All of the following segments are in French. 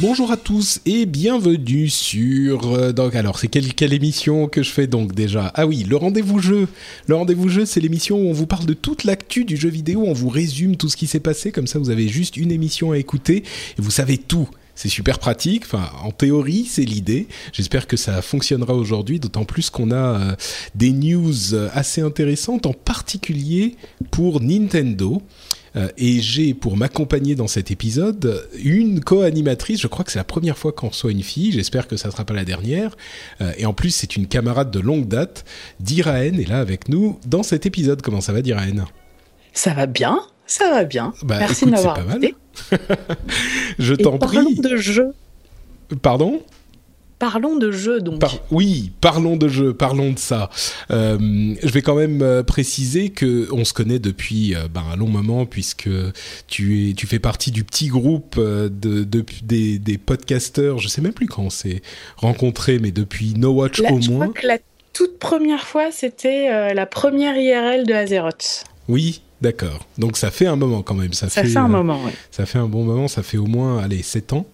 Bonjour à tous et bienvenue sur euh, donc alors c'est quelle, émission que je fais donc déjà? Ah oui, le rendez-vous jeu. Le rendez-vous jeu, c'est l'émission où on vous parle de toute l'actu du jeu vidéo, on vous résume tout ce qui s'est passé comme ça vous avez juste une émission à écouter et vous savez tout. C'est super pratique. Enfin, en théorie, c'est l'idée. J'espère que ça fonctionnera aujourd'hui, d'autant plus qu'on a euh, des news euh, assez intéressantes, en particulier pour Nintendo. Euh, et j'ai pour m'accompagner dans cet épisode une co-animatrice. Je crois que c'est la première fois qu'on reçoit une fille. J'espère que ça ne sera pas la dernière. Euh, et en plus, c'est une camarade de longue date. Diraen est là avec nous dans cet épisode. Comment ça va, Diraen? Ça va bien, ça va bien. Bah, Merci écoute, de c'est m'avoir pas mal. invité. Je t'en prie. de jeux. Pardon? Parlons de jeux donc. Par- oui, parlons de jeux, parlons de ça. Euh, je vais quand même euh, préciser que on se connaît depuis euh, ben, un long moment puisque tu es, tu fais partie du petit groupe de, de- des, des podcasteurs. Je sais même plus quand on s'est rencontrés, mais depuis No Watch La- au je moins. crois que la toute première fois, c'était euh, la première IRL de Azeroth. Oui, d'accord. Donc ça fait un moment quand même. Ça, Ça fait un euh, moment, ouais. Ça fait un bon moment, ça fait au moins, allez, 7 ans.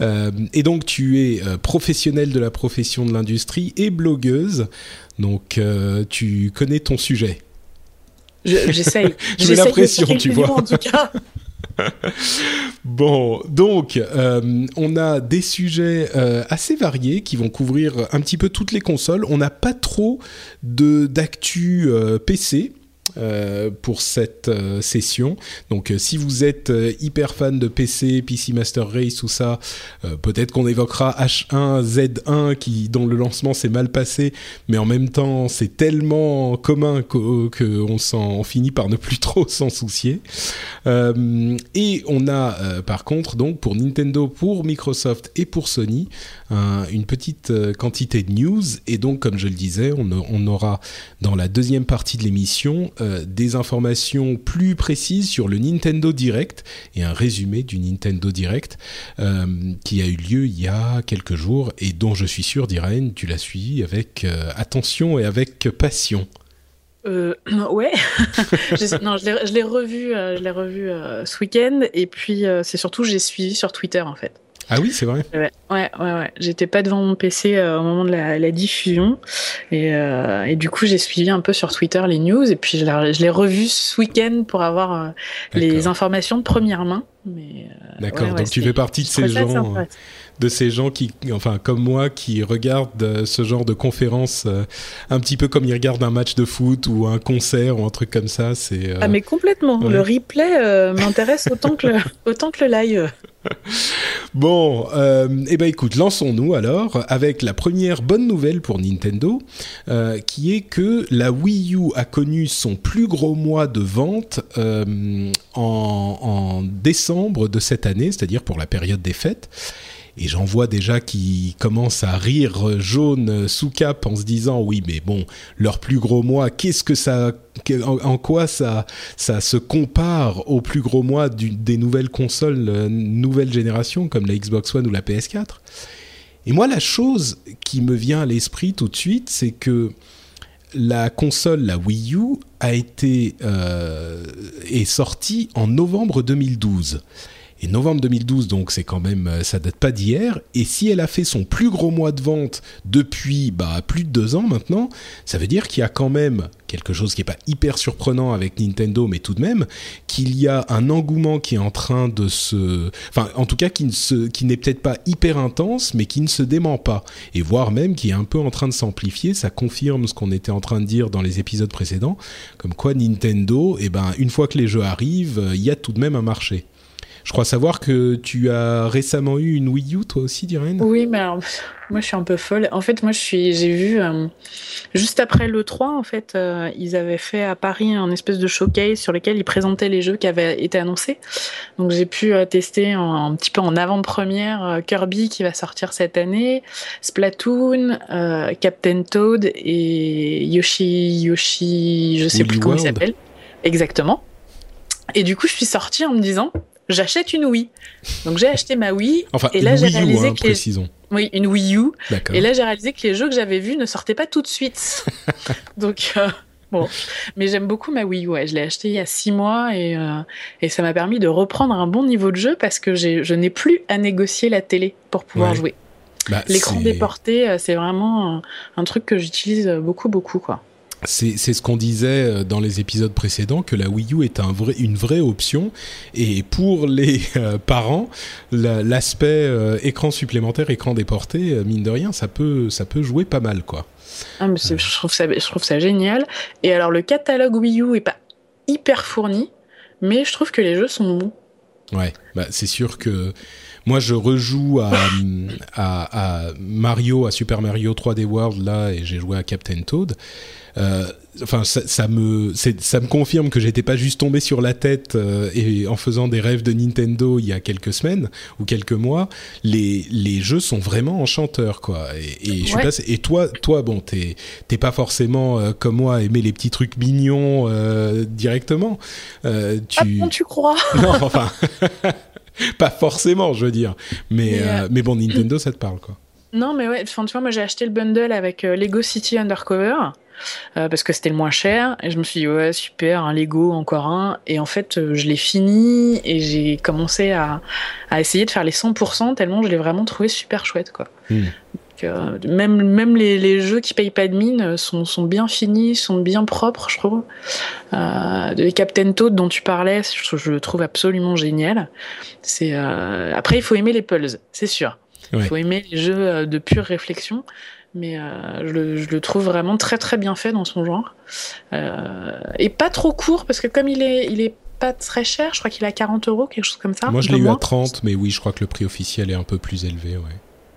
Euh, et donc, tu es euh, professionnelle de la profession de l'industrie et blogueuse. Donc, tu connais ton sujet. Je- J'essaye. Je mets la J'essaye de pression, faire tu vois. En tout cas. Bon, donc, euh, on a des sujets euh, assez variés qui vont couvrir un petit peu toutes les consoles. On n'a pas trop de d'actu euh, PC. Euh, pour cette euh, session. Donc euh, si vous êtes hyper fan de PC, PC Master Race, tout ça, peut-être qu'on évoquera H1Z1 qui dont le lancement s'est mal passé, mais en même temps c'est tellement commun qu'on on s'en finit par ne plus trop s'en soucier. Et on a par contre donc pour Nintendo, pour Microsoft et pour Sony un- une petite quantité de news et donc comme je le disais on aura dans la deuxième partie de l'émission euh, des informations plus précises sur le Nintendo Direct et un résumé du Nintendo Direct euh, qui a eu lieu il y a quelques jours et dont je suis sûr d'Irène tu l'as suivi avec euh, attention et avec passion. Euh, ouais. je, l'ai- revu, je ce week-end. Et puis, c'est surtout, j'ai suivi sur Twitter, en fait. Ah oui c'est vrai Ouais, ouais, ouais. ouais. J'étais pas devant mon PC euh, au moment de la, la diffusion. Et, euh, et du coup, j'ai suivi un peu sur Twitter les news. Et puis, je l'ai revu ce week-end pour avoir euh, les informations de première main. D'accord, ouais, donc tu fais partie de ces gens. De ces gens qui, enfin comme moi, qui regardent euh, ce genre de conférences euh, un petit peu comme ils regardent un match de foot ou un concert ou un truc comme ça. C'est euh, Ah, mais complètement. ouais. Le replay m'intéresse autant, que le, autant que le live. bon. Eh ben écoute, lançons-nous alors avec la première bonne nouvelle pour Nintendo, euh, qui est que la Wii U a connu son plus gros mois de vente euh, en, en décembre de cette année, c'est-à-dire pour la période des fêtes. Et j'en vois déjà qui commencent à rire jaune sous cap en se disant oui mais bon leur plus gros mois qu'est-ce que ça en, quoi ça ça se compare au plus gros mois des nouvelles consoles euh, nouvelle génération comme la Xbox One ou la PS4 et moi la chose qui me vient à l'esprit tout de suite c'est que la console la Wii U a été euh, est sortie en novembre 2012 Et novembre 2012, donc c'est quand même, euh, ça date pas d'hier. Et si elle a fait son plus gros mois de vente depuis bah, plus de deux ans maintenant, ça veut dire qu'il y a quand même quelque chose qui n'est pas hyper surprenant avec Nintendo, mais tout de même, qu'il y a un engouement qui est en train de se... Enfin, en tout cas, qui, ne se... qui n'est peut-être pas hyper intense, mais qui ne se dément pas. Et voire même qui est un peu en train de s'amplifier. Ça confirme ce qu'on était en train de dire dans les épisodes précédents, comme quoi Nintendo, eh ben, une fois que les jeux arrivent, il y a tout de même un marché. Je crois savoir que tu as récemment eu une Wii U, toi aussi, Diren Oui, mais alors, moi, je suis un peu folle. En fait, moi, je suis, j'ai vu euh, juste après le 3, en fait, euh, ils avaient fait à Paris un espèce de showcase sur lequel ils présentaient les jeux qui avaient été annoncés. Donc, j'ai pu euh, tester un, petit peu en avant-première Kirby qui va sortir cette année, Splatoon, Captain Toad et Yoshi, Yoshi, je sais plus comment il s'appelle. Exactement. Et du coup, je suis sortie en me disant, j'achète une Wii. Donc j'ai acheté ma Wii. Enfin, et là j'ai réalisé hein, que précisons. Oui, une Wii U. Et là j'ai réalisé que les jeux que j'avais vus ne sortaient pas tout de suite. Donc euh, bon, mais j'aime beaucoup ma Wii U. Ouais. Je l'ai acheté il y a six mois et, euh, et ça m'a permis de reprendre un bon niveau de jeu parce que je n'ai plus à négocier la télé pour pouvoir jouer. Bah, L'écran déporté, euh, c'est vraiment un, un truc que j'utilise beaucoup, beaucoup, quoi c'est ce qu'on disait euh, dans les épisodes précédents, que la Wii U est un vrai, une vraie option. Et pour les euh, parents, l'aspect euh, écran supplémentaire, écran déporté, mine de rien, ça peut, ça peut jouer pas mal, quoi. Ah, mais je, trouve ça, je trouve ça génial. Et alors, le catalogue Wii U est pas hyper fourni, mais je trouve que les jeux sont bons. Ouais, bah, c'est sûr que moi, je rejoue à, à, à, Mario, à Super Mario 3D World, là, et j'ai joué à Captain Toad. Euh, enfin, ça, ça, me, ça me confirme que j'étais pas juste tombé sur la tête euh, et en faisant des rêves de Nintendo il y a quelques semaines ou quelques mois. Les, les jeux sont vraiment enchanteurs, quoi. Et, et je suis et toi, toi, bon, t'es, t'es pas forcément euh, comme moi aimer les petits trucs mignons directement. tu, ah tu crois? Non, enfin. pas forcément, je veux dire. Mais, mais, mais bon, Nintendo, ça te parle, quoi. Non, mais ouais, enfin, tu vois, moi j'ai acheté le bundle avec Lego City Undercover. Euh, parce que c'était le moins cher. Et je me suis dit, ouais, super, un Lego, encore un. Et en fait, euh, je l'ai fini et j'ai commencé à, à, essayer de faire les 100% tellement je l'ai vraiment trouvé super chouette, quoi. Hmm. Euh, même même les, les, jeux qui payent pas de mine sont, sont bien finis, sont bien propres, je trouve. Euh, les Captain Toad dont tu parlais, je, je le trouve absolument génial. C'est après il faut aimer les puzzles, c'est sûr. Il faut aimer les jeux de pure réflexion mais euh, je, le, je, le, trouve vraiment très très bien fait dans son genre. Euh, et pas trop court parce que comme il est il est pas très cher je crois qu'il est à 40 euros quelque chose comme ça moi je l'ai eu à 30 mais oui je crois que le prix officiel est un peu plus élevé ouais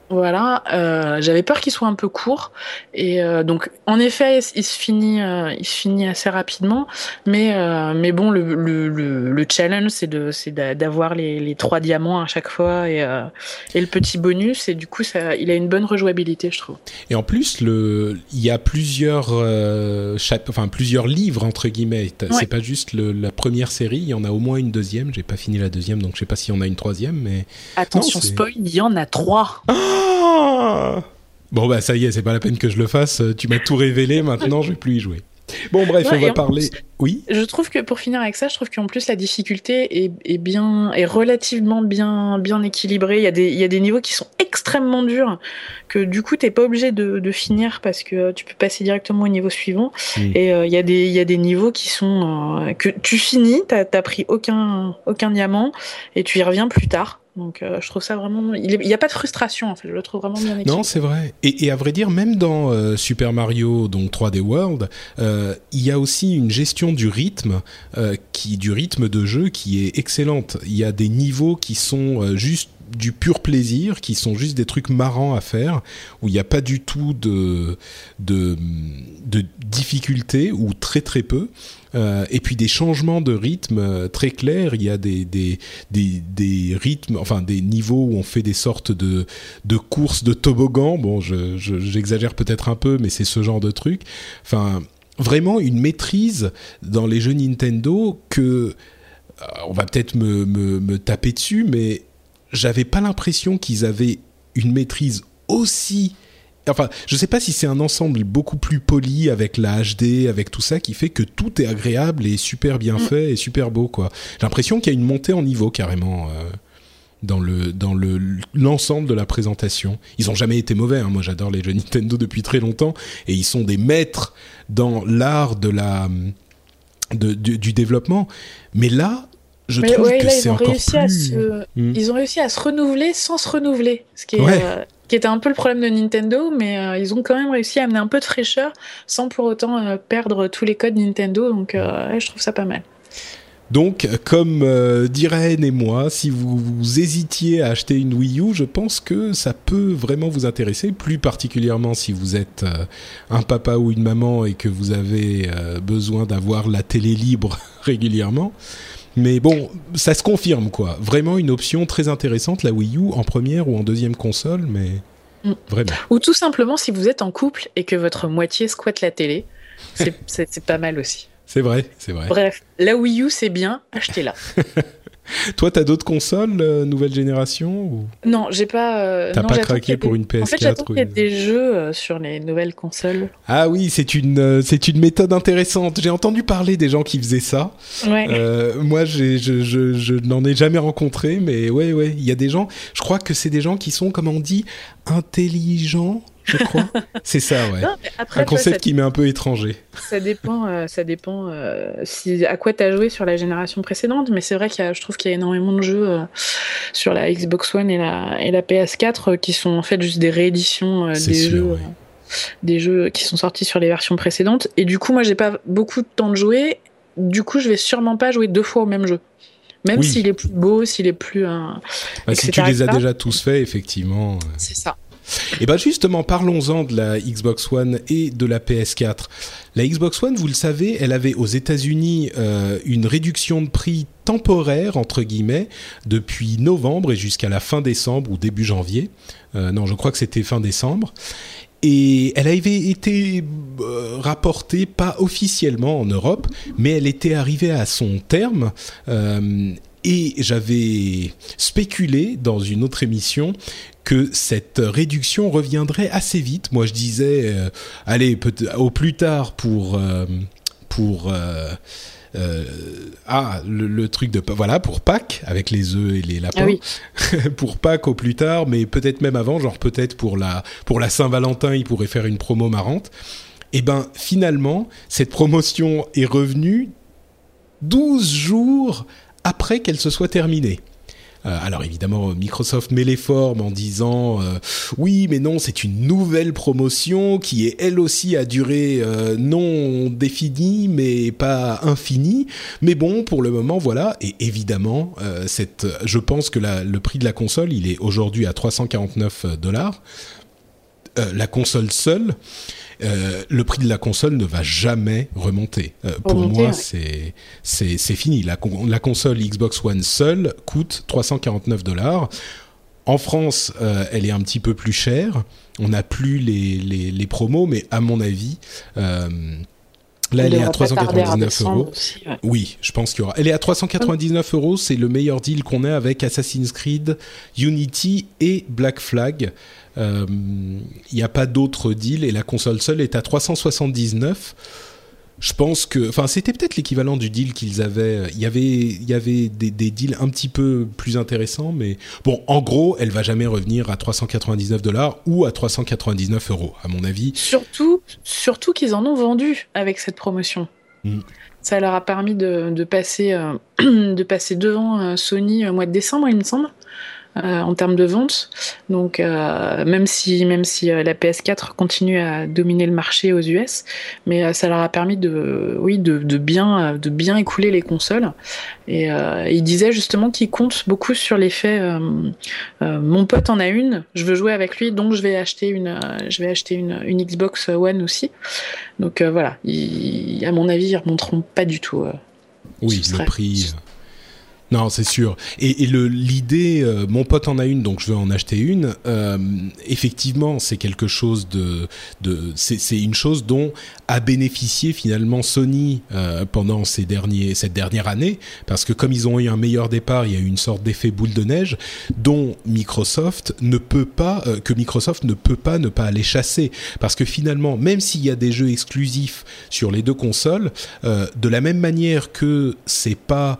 voilà, euh, j'avais peur qu'il soit un peu court. Et euh, donc en effet il se finit, euh, il se finit assez rapidement, mais mais bon le, le, le, challenge c'est de c'est d'avoir les, les trois diamants à chaque fois et et le petit bonus. Et du coup ça il a une bonne rejouabilité je trouve. Et en plus le il y a plusieurs enfin plusieurs livres entre guillemets, c'est pas juste la première série, il y en a au moins une deuxième, j'ai pas fini la deuxième donc je sais pas s'il y en a une troisième mais attention spoil il y en a trois. Bon bah ça y est, c'est pas la peine que je le fasse. Tu m'as tout révélé, maintenant je vais plus y jouer. Bon bref, on va parler. oui. Je trouve que pour finir avec ça, je trouve qu'en plus la difficulté est, est, bien, est relativement bien, bien équilibrée. Il y a des, il y a des niveaux qui sont extrêmement durs que du coup t'es pas obligé de, de, finir parce que tu peux passer directement au niveau suivant. Et euh, il y a des, il y a des niveaux qui sont euh, que tu finis, t'as as pris aucun, aucun diamant et tu y reviens plus tard. Donc euh, je trouve ça vraiment... Il n'y a pas de frustration en fait, je le trouve vraiment bien équilibré. Non, c'est vrai. Et, et, à vrai dire, même dans euh, Super Mario, donc 3D World, euh, il y a aussi une gestion du rythme, qui, du rythme de jeu qui est excellente. Il y a des niveaux qui sont juste du pur plaisir, qui sont juste des trucs marrants à faire, où il n'y a pas du tout de, de, de difficulté, ou très très peu. Euh, et puis des changements de rythme euh, très clairs. Il y a des, des, des, des, rythmes, enfin des niveaux où on fait des sortes de, de courses de toboggan. Bon, j'exagère je, peut-être un peu, mais c'est ce genre de truc. Enfin, vraiment une maîtrise dans les jeux Nintendo que euh, on va peut-être me, me, me taper dessus, mais j'avais pas l'impression qu'ils avaient une maîtrise aussi enfin, je sais pas si c'est un ensemble beaucoup plus poli avec la HD, avec tout ça, qui fait que tout est agréable et super bien mm. fait et super beau, quoi. J'ai l'impression qu'il y a une montée en niveau carrément. Euh. dans le dans le l'ensemble de la présentation. Ils ont jamais été mauvais. Hein. Moi, j'adore les jeux Nintendo depuis très longtemps et ils sont des maîtres dans l'art de la de, du, développement. Mais là, je trouve que c'est encore plus. Hmm. Ils ont réussi à se renouveler sans se renouveler, ce qui est. Euh, qui était un peu le problème de Nintendo, mais euh, ils ont quand même réussi à amener un peu de fraîcheur sans pour autant euh, perdre tous les codes Nintendo, donc je trouve ça pas mal. Donc, comme euh, dirait et moi, si vous, hésitiez à acheter une Wii U, je pense que ça peut vraiment vous intéresser, plus particulièrement si vous êtes euh, un papa ou une maman et que vous avez euh, besoin d'avoir la télé libre régulièrement. Mais bon, ça se confirme quoi. Vraiment une option très intéressante, la Wii U en première ou en deuxième console, mais mm. vraiment. Ou tout simplement si vous êtes en couple et que votre moitié squatte la télé, c'est pas mal aussi. C'est vrai, c'est vrai. Bref, la Wii U, c'est bien, achetez-la. Toi, t'as d'autres consoles euh, nouvelle génération ou... Non, j'ai pas. Euh, t'as pas craqué pour une PS4 En fait, j'attends qu'il y ait des jeux euh, sur les nouvelles consoles. Ah oui, c'est une c'est une méthode intéressante. J'ai entendu parler des gens qui faisaient ça. Ouais. moi, je, je, je n'en ai jamais rencontré, mais ouais, ouais, il y a des gens. Je crois que c'est des gens qui sont, comme on dit, intelligents je crois. c'est ça, ouais. un concept qui m'est un peu étranger. Ça dépend, euh, ça dépend euh, si, à quoi tu as joué sur la génération précédente, mais c'est vrai qu'il je trouve qu'il y a énormément de jeux euh, sur la Xbox One et la, et la PS4 qui sont en fait juste des rééditions des jeux. Des jeux qui sont sortis sur les versions précédentes. Et du coup, moi, j'ai pas beaucoup de temps de jouer. Du coup, je vais sûrement pas jouer deux fois au même jeu. Même s'il est plus beau, s'il est plus. Bah, si tu les as déjà tous faits, effectivement. C'est ça. Et eh bien justement, parlons-en de la Xbox One et de la PS4. La Xbox One, vous le savez, elle avait aux États-Unis euh, une réduction de prix temporaire entre guillemets depuis novembre et jusqu'à la fin décembre ou début janvier. Euh, non, je crois que c'était fin décembre. Et elle avait été euh, rapportée pas officiellement en Europe, mais elle était arrivée à son terme. Et j'avais spéculé dans une autre émission que cette réduction reviendrait assez vite. Moi, je disais, euh, allez, au plus tard pour euh, pour euh, ah le, truc de voilà pour Pâques avec les œufs et les lapins. Ah pour Pâques au plus tard mais peut-être même avant genre peut-être pour la pour la Saint-Valentin il pourrait faire une promo marrante. Et eh ben finalement cette promotion est revenue 12 jours après qu'elle se soit terminée euh, alors évidemment, Microsoft met les formes en disant euh, oui, mais non, c'est une nouvelle promotion qui est elle aussi à durée euh, non définie, mais pas infinie. Mais bon, pour le moment, voilà. Et évidemment, je pense que le prix de la console, il est aujourd'hui à 349 dollars. la console seule. Euh, le prix de la console ne va jamais remonter. Euh, pour moi, c'est c'est fini. La, la, console Xbox One seule coûte 349 dollars. En France, euh, elle est un petit peu plus chère. On n'a plus les, les, les, promos, mais à mon avis, Là, elle est à 399 euros. Oui, je pense qu'il y aura. Elle est à 399 euros. C'est le meilleur deal qu'on ait avec Assassin's Creed, Unity et Black Flag. Il euh, n'y a pas d'autre deal et la console seule est à 379 je pense que, enfin, c'était peut-être l'équivalent du deal qu'ils avaient. Il y avait, il y avait des, deals un petit peu plus intéressants, mais bon, en gros, elle va jamais revenir à 399 dollars ou à 399 euros, à mon avis. Surtout, surtout qu'ils en ont vendu avec cette promotion. Mm. Ça leur a permis de, passer, euh, de passer devant euh, Sony au mois de décembre, il me semble. Euh, en termes de vente. Donc euh, même si même si euh, la PS4 continue à dominer le marché aux US, mais ça leur a permis de oui de, de, bien de bien écouler les consoles. Et il disait justement qu'il compte beaucoup sur l'effet mon pote en a une, je veux jouer avec lui, donc je vais acheter une je vais acheter une, une Xbox One aussi. Donc voilà, à mon avis ils remonteront pas du tout. oui, le prix. Non, c'est sûr. Et, l'idée, euh, mon pote en a une, donc je veux en acheter une. Euh, effectivement, c'est quelque chose de, de c'est une chose dont a bénéficié finalement Sony euh, pendant ces derniers, cette dernière année, parce que comme ils ont eu un meilleur départ, il y a eu une sorte d'effet boule de neige dont Microsoft ne peut pas, que Microsoft ne peut pas ne pas aller chasser, parce que finalement, même s'il y a des jeux exclusifs sur les deux consoles, de la même manière que c'est pas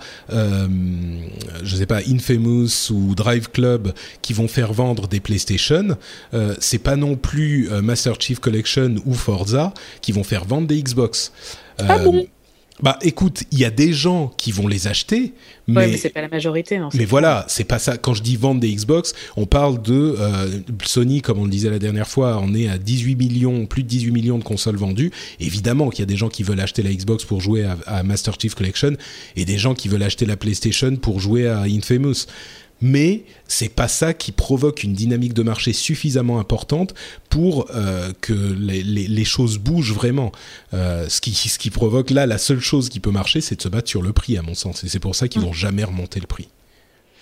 je sais pas, Infamous ou Drive Club qui vont faire vendre des PlayStation, euh, c'est pas non plus euh, Master Chief Collection ou Forza qui vont faire vendre des Xbox. ah bon? Bah écoute, il y a des gens qui vont les acheter, mais, ouais, mais c'est pas la majorité. Non, mais voilà, c'est pas ça. Quand je dis vendre des Xbox, on parle de euh, Sony, comme on le disait la dernière fois, on est à 18 millions, plus de 18 millions de consoles vendues. Évidemment qu'il y a des gens qui veulent acheter la Xbox pour jouer à, à, Master Chief Collection et des gens qui veulent acheter la PlayStation pour jouer à Infamous mais c'est pas ça qui provoque une dynamique de marché suffisamment importante pour euh, que les, les, les, choses bougent vraiment. Euh, ce, qui, ce qui provoque là, la seule chose qui peut marcher, c'est de se battre sur le prix, à mon sens. Et c'est pour ça qu'ils vont jamais remonter le prix.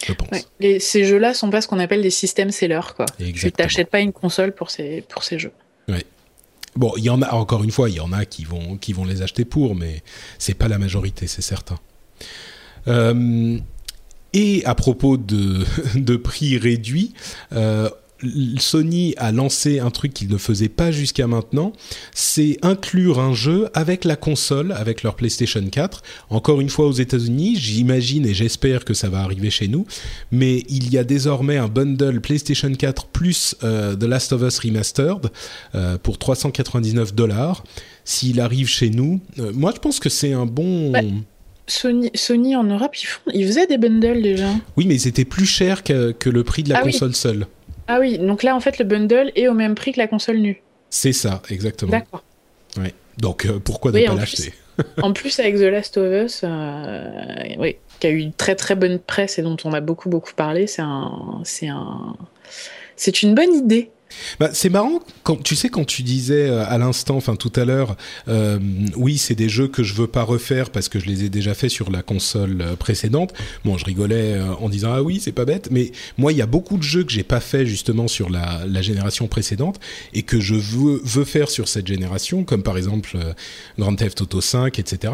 Je pense. Ouais. Et ces jeux-là sont pas ce qu'on appelle des systèmes sellers. Quoi. Tu t'achètes pas une console pour ces, pour ces jeux. Ouais. Bon, il y en a encore une fois, il y en a qui vont qui vont les acheter pour, mais c'est pas la majorité, c'est certain. Euh, et à propos de, prix réduits, euh, Sony a lancé un truc qu'il ne faisait pas jusqu'à maintenant, c'est inclure un jeu avec la console, avec leur PlayStation 4. Encore une fois aux États-Unis, j'imagine et j'espère que ça va arriver chez nous, mais il y a désormais un bundle PlayStation 4 plus euh, The Last of Us Remastered euh, pour 399 dollars. S'il arrive chez nous, euh, moi je pense que c'est un bon. Ouais. Sony, Sony en Europe, ils, font, ils faisaient des bundles déjà. Oui, mais ils étaient plus chers que, que le prix de la Ah oui. console seule. Ah oui, donc là en fait le bundle est au même prix que la console nue. C'est ça, exactement. D'accord. Ouais. Donc euh, pourquoi ne Oui, pas en l'acheter En plus avec The Last of Us, euh, oui, qui a eu une très très bonne presse et dont on a beaucoup beaucoup parlé, c'est un, c'est un, c'est une bonne idée. Bah, c'est marrant quand tu sais quand tu disais euh, à l'instant, enfin tout à l'heure, euh, oui c'est des jeux que je veux pas refaire parce que je les ai déjà fait sur la console euh, précédente. Bon, je rigolais en disant ah oui c'est pas bête, mais moi il y a beaucoup de jeux que j'ai pas fait justement sur la, génération précédente et que je veux, faire sur cette génération, comme par exemple Grand Theft Auto 5, etc.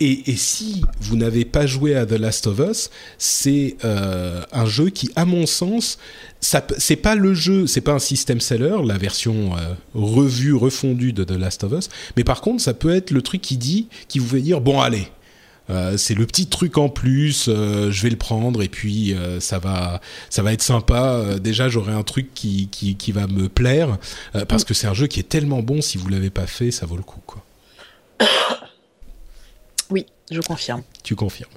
et, et, si vous n'avez pas joué à The Last of Us, c'est euh, un jeu qui, à mon sens, c'est pas le jeu, c'est pas un system seller, la version euh, revue, refondue de The Last of Us, mais par contre, ça peut être le truc qui dit, qui vous fait dire, bon allez, euh, c'est le petit truc en plus, euh, je vais le prendre et puis euh, ça va, ça va être sympa. Euh, déjà, j'aurai un truc qui, qui, qui, va me plaire euh, parce que c'est un jeu qui est tellement bon. Si vous l'avez pas fait, ça vaut le coup, quoi. Je confirme. Tu confirmes.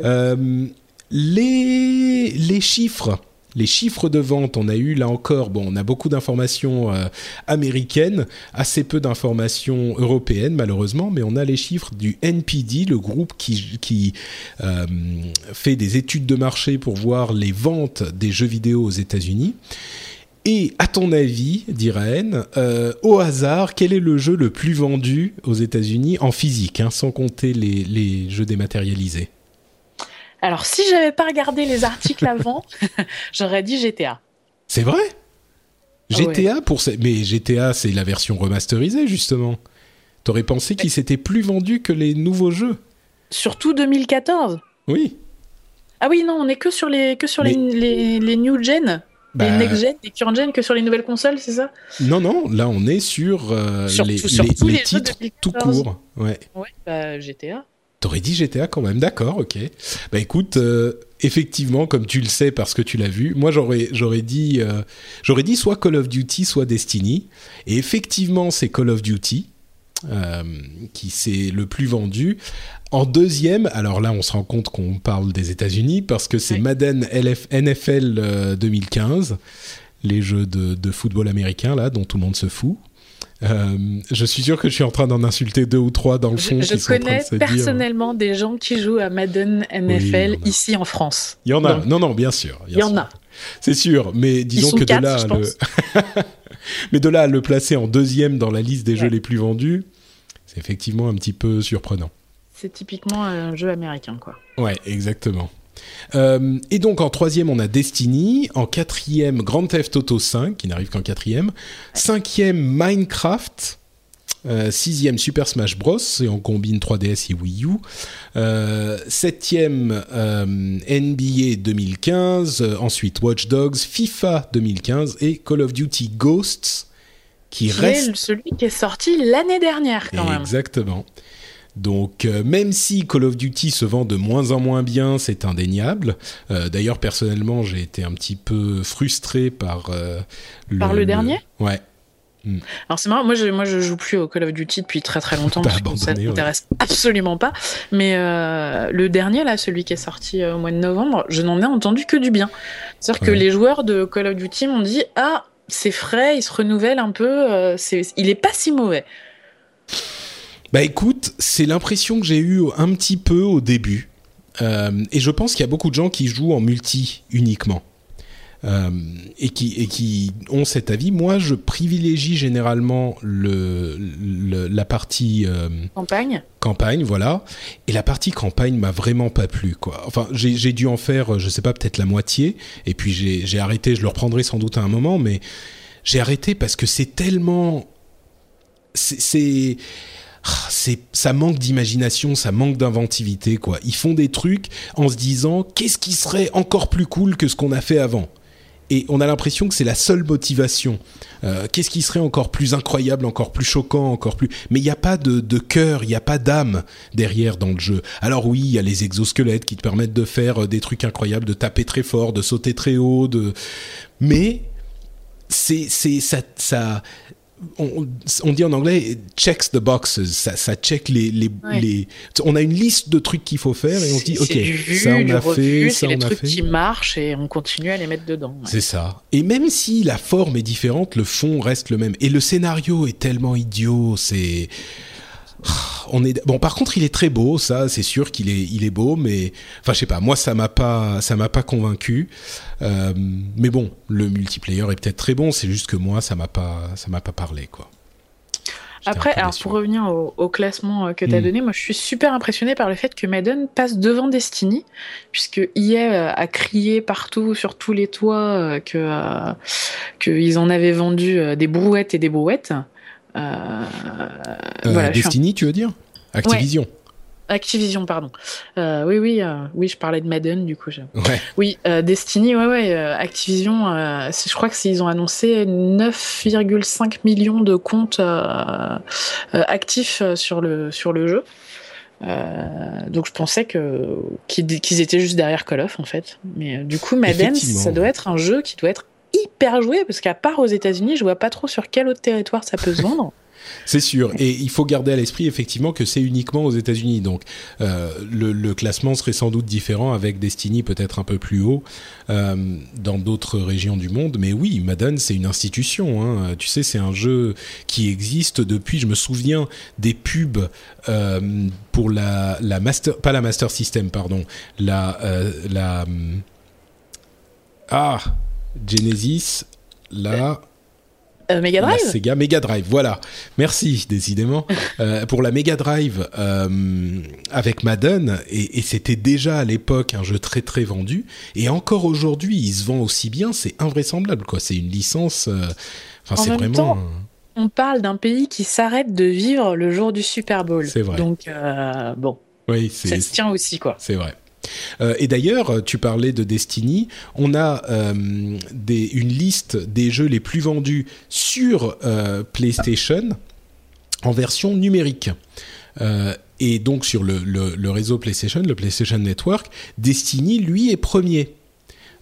Euh, les, les chiffres. Les chiffres de vente, on a eu là encore, bon, on a beaucoup d'informations euh, américaines, assez peu d'informations européennes malheureusement, mais on a les chiffres du NPD, le groupe qui, qui euh, fait des études de marché pour voir les ventes des jeux vidéo aux États-Unis. Et à ton avis, Diraen, euh, au hasard, quel est le jeu le plus vendu aux États-Unis en physique, hein, sans compter les, les jeux dématérialisés? Alors, si j'avais pas regardé les articles avant, j'aurais dit GTA. C'est vrai? GTA ouais. pour mais GTA c'est la version remasterisée justement. T'aurais pensé qu'il s'était plus vendu que les nouveaux jeux? Surtout 2014. Oui. Ah oui non, on est que sur les que sur les, les new gen. Bah... Les next-gen, les current-gen que sur les nouvelles consoles, c'est ça? Non, non, là on est sur, euh, sur les, sur les, les, les titres tout court. Ouais, ouais bah, GTA. T'aurais dit GTA quand même, d'accord, ok. Bah écoute, euh, effectivement, comme tu le sais parce que tu l'as vu, moi j'aurais j'aurais dit euh, j'aurais dit soit Call of Duty, soit Destiny. Et effectivement, c'est Call of Duty euh, qui c'est le plus vendu. En deuxième, alors là on se rend compte qu'on parle des États-Unis parce que c'est oui. Madden LF, NFL euh, 2015, les jeux de, de, football américain là dont tout le monde se fout. Euh, je suis sûr que je suis en train d'en insulter deux ou trois dans le fond. Je, je connais de personnellement dire... des gens qui jouent à Madden NFL oui, ici en France. Il y en a, Donc, non, non, bien sûr. Il y en a. C'est sûr, mais disons que de là, le... mais de là à le placer en deuxième dans la liste des ouais. jeux les plus vendus, c'est effectivement un petit peu surprenant. C'est typiquement un jeu américain, quoi. Ouais, exactement. Euh, et donc en troisième, on a Destiny. En quatrième, Grand Theft Auto 5, qui n'arrive qu'en quatrième. Cinquième, Minecraft. Euh, sixième, Super Smash Bros. Et on combine 3DS et Wii U. Euh, septième, euh, NBA 2015. ensuite, Watch Dogs, FIFA 2015 et Call of Duty Ghosts. Qui, qui reste est celui qui est sorti l'année dernière, quand Exactement. même. Exactement. Donc même si Call of Duty se vend de moins en moins bien, c'est indéniable. D'ailleurs personnellement, j'ai été un petit peu frustré par le, par le dernier? Ouais. Hmm. Alors c'est marrant, moi je, moi je joue plus au Call of Duty depuis très très longtemps, parce que ça ne m'intéresse absolument pas. Mais euh, le dernier, là, celui qui est sorti euh, au mois de novembre, je n'en ai entendu que du bien. C'est-à-dire que les joueurs de Call of Duty m'ont dit Ah, c'est frais, il se renouvelle un peu, euh, il est pas si mauvais. Bah écoute, c'est l'impression que j'ai eue un petit peu au début. et je pense qu'il y a beaucoup de gens qui jouent en multi uniquement. Euh, et, qui, et qui ont cet avis. Moi, je privilégie généralement le, la partie euh, campagne. Campagne, voilà. Et la partie campagne m'a vraiment pas plu, quoi. Enfin, j'ai dû en faire, je sais pas, peut-être la moitié. Et puis j'ai arrêté. Je le reprendrai sans doute à un moment, mais j'ai arrêté parce que c'est tellement, ah, c'est ça manque d'imagination, ça manque d'inventivité quoi. Ils font des trucs en se disant qu'est-ce qui serait encore plus cool que ce qu'on a fait avant? Et on a l'impression que c'est la seule motivation. Euh, qu'est-ce qui serait encore plus incroyable, encore plus choquant, encore plus... Mais il n'y a pas de, de cœur, il n'y a pas d'âme derrière dans le jeu. Alors oui, il y a les exosquelettes qui te permettent de faire euh, des trucs incroyables, de taper très fort, de sauter très haut, de... Mais c'est ça ça on, dit en anglais checks the boxes, ça, ça check les, les, les, On a une liste de trucs qu'il faut faire et on se dit ok, ça on a fait, ça on a fait. les trucs qui marchent et on continue à les mettre dedans. C'est ça. Et même si la forme est différente, le fond reste le même. Et le scénario est tellement idiot, c'est on est bon. Par contre, il est très beau, ça, c'est sûr qu'il est, il est beau, mais enfin, je sais pas. Moi, ça m'a pas, ça m'a pas convaincu. Euh, mais bon, le multiplayer est peut-être très bon. C'est juste que moi, ça m'a pas, ça m'a pas parlé, quoi. Après, alors pour revenir au, classement euh, que tu as hmm. donné, moi je suis super impressionné par le fait que Madden passe devant Destiny, puisque EA euh, a crié partout sur tous les toits que qu'ils en avaient vendu des brouettes et des brouettes. Euh, euh, Destiny, tu veux dire? Activision. Activision, pardon. Euh, oui, oui, oui, je parlais de Madden, du coup. Oui, Destiny, ouais, ouais. Activision, je crois que ils ont annoncé 9,5 millions de comptes actifs sur le sur le jeu. donc je pensais que qu'ils étaient juste derrière Call of en fait. Mais du coup, Madden, ça doit être un jeu qui doit être hyper joué parce qu'à part aux États-Unis, je vois pas trop sur quel autre territoire ça peut se vendre. C'est sûr, et il faut garder à l'esprit effectivement que c'est uniquement aux États-Unis, donc euh, le, classement serait sans doute différent avec Destiny peut-être un peu plus haut euh, dans d'autres régions du monde. Mais oui, Madden c'est une institution. Hein. Tu sais, c'est un jeu qui existe depuis. Je me souviens des pubs euh, pour la, la master, pas la Master System, pardon, la la ah Genesis, la... Euh, Mega Drive Sega Mega Drive, voilà. Merci, décidément. Euh, pour la Mega Drive euh, avec Madden, et, c'était déjà à l'époque un jeu très très vendu, et encore aujourd'hui, il se vend aussi bien, c'est invraisemblable, quoi. C'est une licence. Enfin, c'est vraiment. Temps, on parle d'un pays qui s'arrête de vivre le jour du Super Bowl. C'est vrai. Donc, bon. Oui, ça se tient aussi, quoi. C'est vrai. Euh, et d'ailleurs, tu parlais de Destiny. On a euh, une liste des jeux les plus vendus sur euh, PlayStation en version numérique. et donc sur le, réseau PlayStation, le PlayStation Network, Destiny, lui, est premier.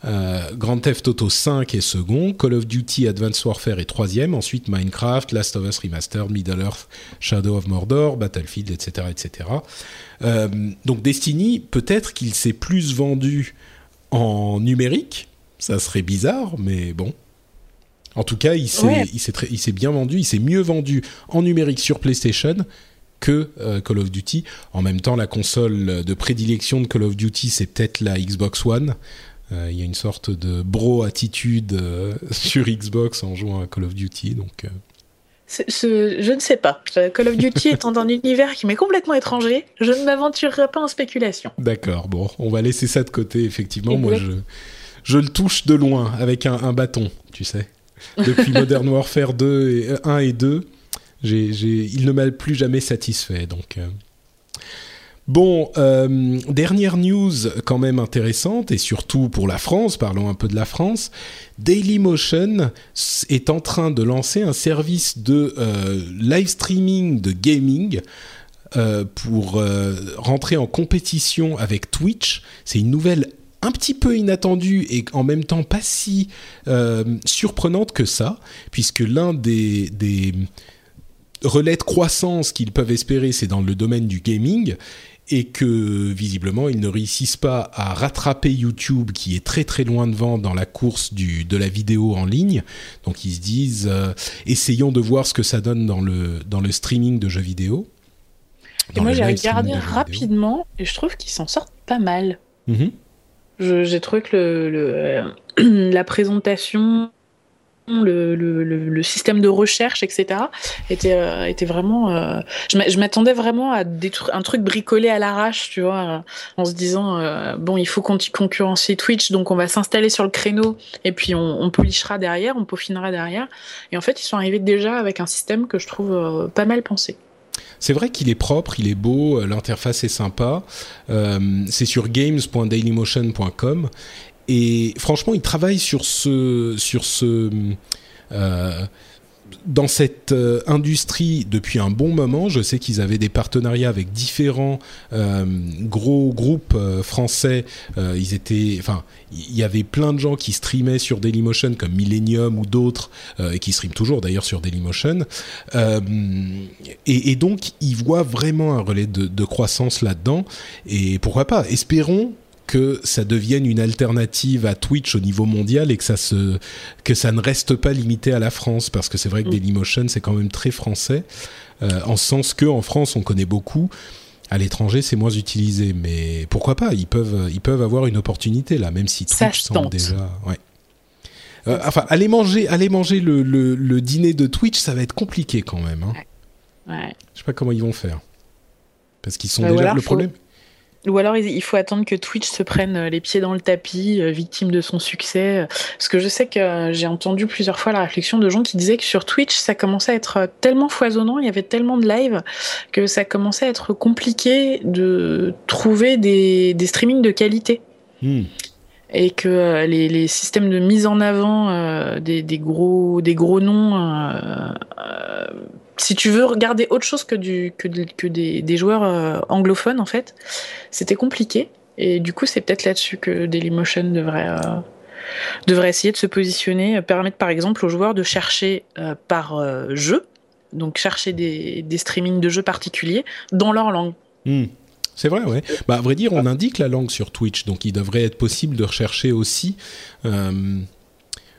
Grand Theft Auto 5 est second, Call of Duty Advanced Warfare est troisième, ensuite Minecraft, Last of Us Remastered, Middle Earth, Shadow of Mordor, Battlefield, etc. etc. Euh, donc Destiny, peut-être qu'il s'est plus vendu en numérique, ça serait bizarre, mais bon. En tout cas, il s'est bien vendu, il s'est mieux vendu en numérique sur PlayStation que euh, Call of Duty. En même temps, la console de prédilection de Call of Duty, c'est peut-être la Xbox One. Euh, il y a une sorte de bro attitude sur Xbox en jouant à Call of Duty, donc je ne sais pas. Call of Duty étant un univers qui m'est complètement étranger, je ne m'aventurerai pas en spéculation. D'accord, bon, on va laisser ça de côté, effectivement. Moi, je, je le touche de loin avec un, bâton, tu sais. Depuis Modern Warfare 2 et, 1 euh, et 2, il ne m'a plus jamais satisfait, donc... Euh, Bon, euh, dernière news quand même intéressante, et surtout pour la France, parlons un peu de la France. Dailymotion est en train de lancer un service de euh, live streaming de gaming pour rentrer en compétition avec Twitch. C'est une nouvelle un petit peu inattendue et en même temps pas si surprenante que ça, puisque l'un des relais de croissance qu'ils peuvent espérer, c'est dans le domaine du gaming et que visiblement ils ne réussissent pas à rattraper YouTube qui est très très loin devant dans la course du, de la vidéo en ligne. Donc ils se disent euh, essayons de voir ce que ça donne dans le, dans le streaming de jeux vidéo. Et moi j'ai regardé rapidement et je trouve qu'ils s'en sortent pas mal. Mhm. J'ai trouvé que le, le euh, la présentation le, système de recherche, etc., était, euh, était vraiment. Euh, je m'attendais vraiment à un truc bricolé à l'arrache, tu vois, en se disant euh, bon, il faut qu'on concurrencer Twitch, donc on va s'installer sur le créneau et puis on, polichera derrière, on peaufinera derrière. Et en fait, ils sont arrivés déjà avec un système que je trouve pas mal pensé. C'est vrai qu'il est propre, il est beau, l'interface est sympa. Euh, c'est sur games.dailymotion.com et franchement, il travaille sur ce, sur ce, euh, dans cette euh, industrie depuis un bon moment. Je sais qu'ils avaient des partenariats avec différents euh, gros groupes français. Ils étaient, enfin, il y avait plein de gens qui streamaient sur Dailymotion comme Millennium ou d'autres et qui streament toujours d'ailleurs sur Dailymotion. Et, et, donc, ils voient vraiment un relais de croissance là-dedans. Et pourquoi pas? Espérons que ça devienne une alternative à Twitch au niveau mondial et que ça se que ça ne reste pas limité à la France parce que c'est vrai que mm. Dailymotion c'est quand même très français euh, en sens que en France on connaît beaucoup à l'étranger c'est moins utilisé mais pourquoi pas? Ils peuvent ils peuvent avoir une opportunité là même si Twitch semble déjà ouais euh, enfin aller manger aller manger le, le, le, dîner de Twitch ça va être compliqué quand même hein. ouais. je sais pas comment ils vont faire parce qu'ils sont bah, déjà le problème ou alors il faut attendre que Twitch se prenne euh, les pieds dans le tapis, euh, victime de son succès. Parce que je sais que euh, j'ai entendu plusieurs fois la réflexion de gens qui disaient que sur Twitch, ça commençait à être tellement foisonnant, il y avait tellement de live, que ça commençait à être compliqué de trouver des, des streamings de qualité. Hmm. Et que les, les, systèmes de mise en avant euh, des, des, gros, des gros noms euh, si tu veux regarder autre chose que, du, que, que des, des, joueurs euh, anglophones, en fait, c'était compliqué. Et du coup, c'est peut-être là-dessus que Dailymotion devrait, euh, devrait essayer de se positionner, euh, permettre par exemple aux joueurs de chercher euh, par euh, jeu, donc chercher des, des, streamings de jeux particuliers dans leur langue. Mmh. C'est vrai, ouais. Bah, à vrai dire, on indique la langue sur Twitch, donc il devrait être possible de rechercher aussi. Euh,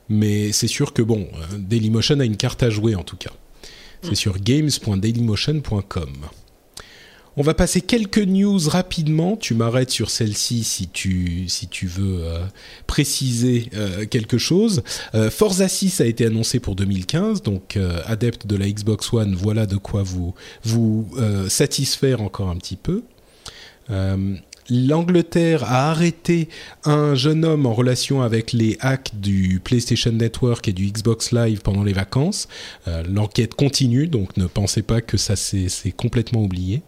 mais c'est sûr que bon, Dailymotion a une carte à jouer en tout cas. C'est sur games.dailymotion.com. On va passer quelques news rapidement. Tu m'arrêtes sur celle-ci si tu, si tu veux euh, préciser euh, quelque chose. Euh, Forza 6 a été annoncé pour 2015, donc euh, adepte de la Xbox One, voilà de quoi vous, vous euh, satisfaire encore un petit peu. Euh, l'Angleterre a arrêté un jeune homme en relation avec les hacks du PlayStation Network et du Xbox Live pendant les vacances. Euh, L'enquête continue, donc ne pensez pas que ça c'est complètement oublié.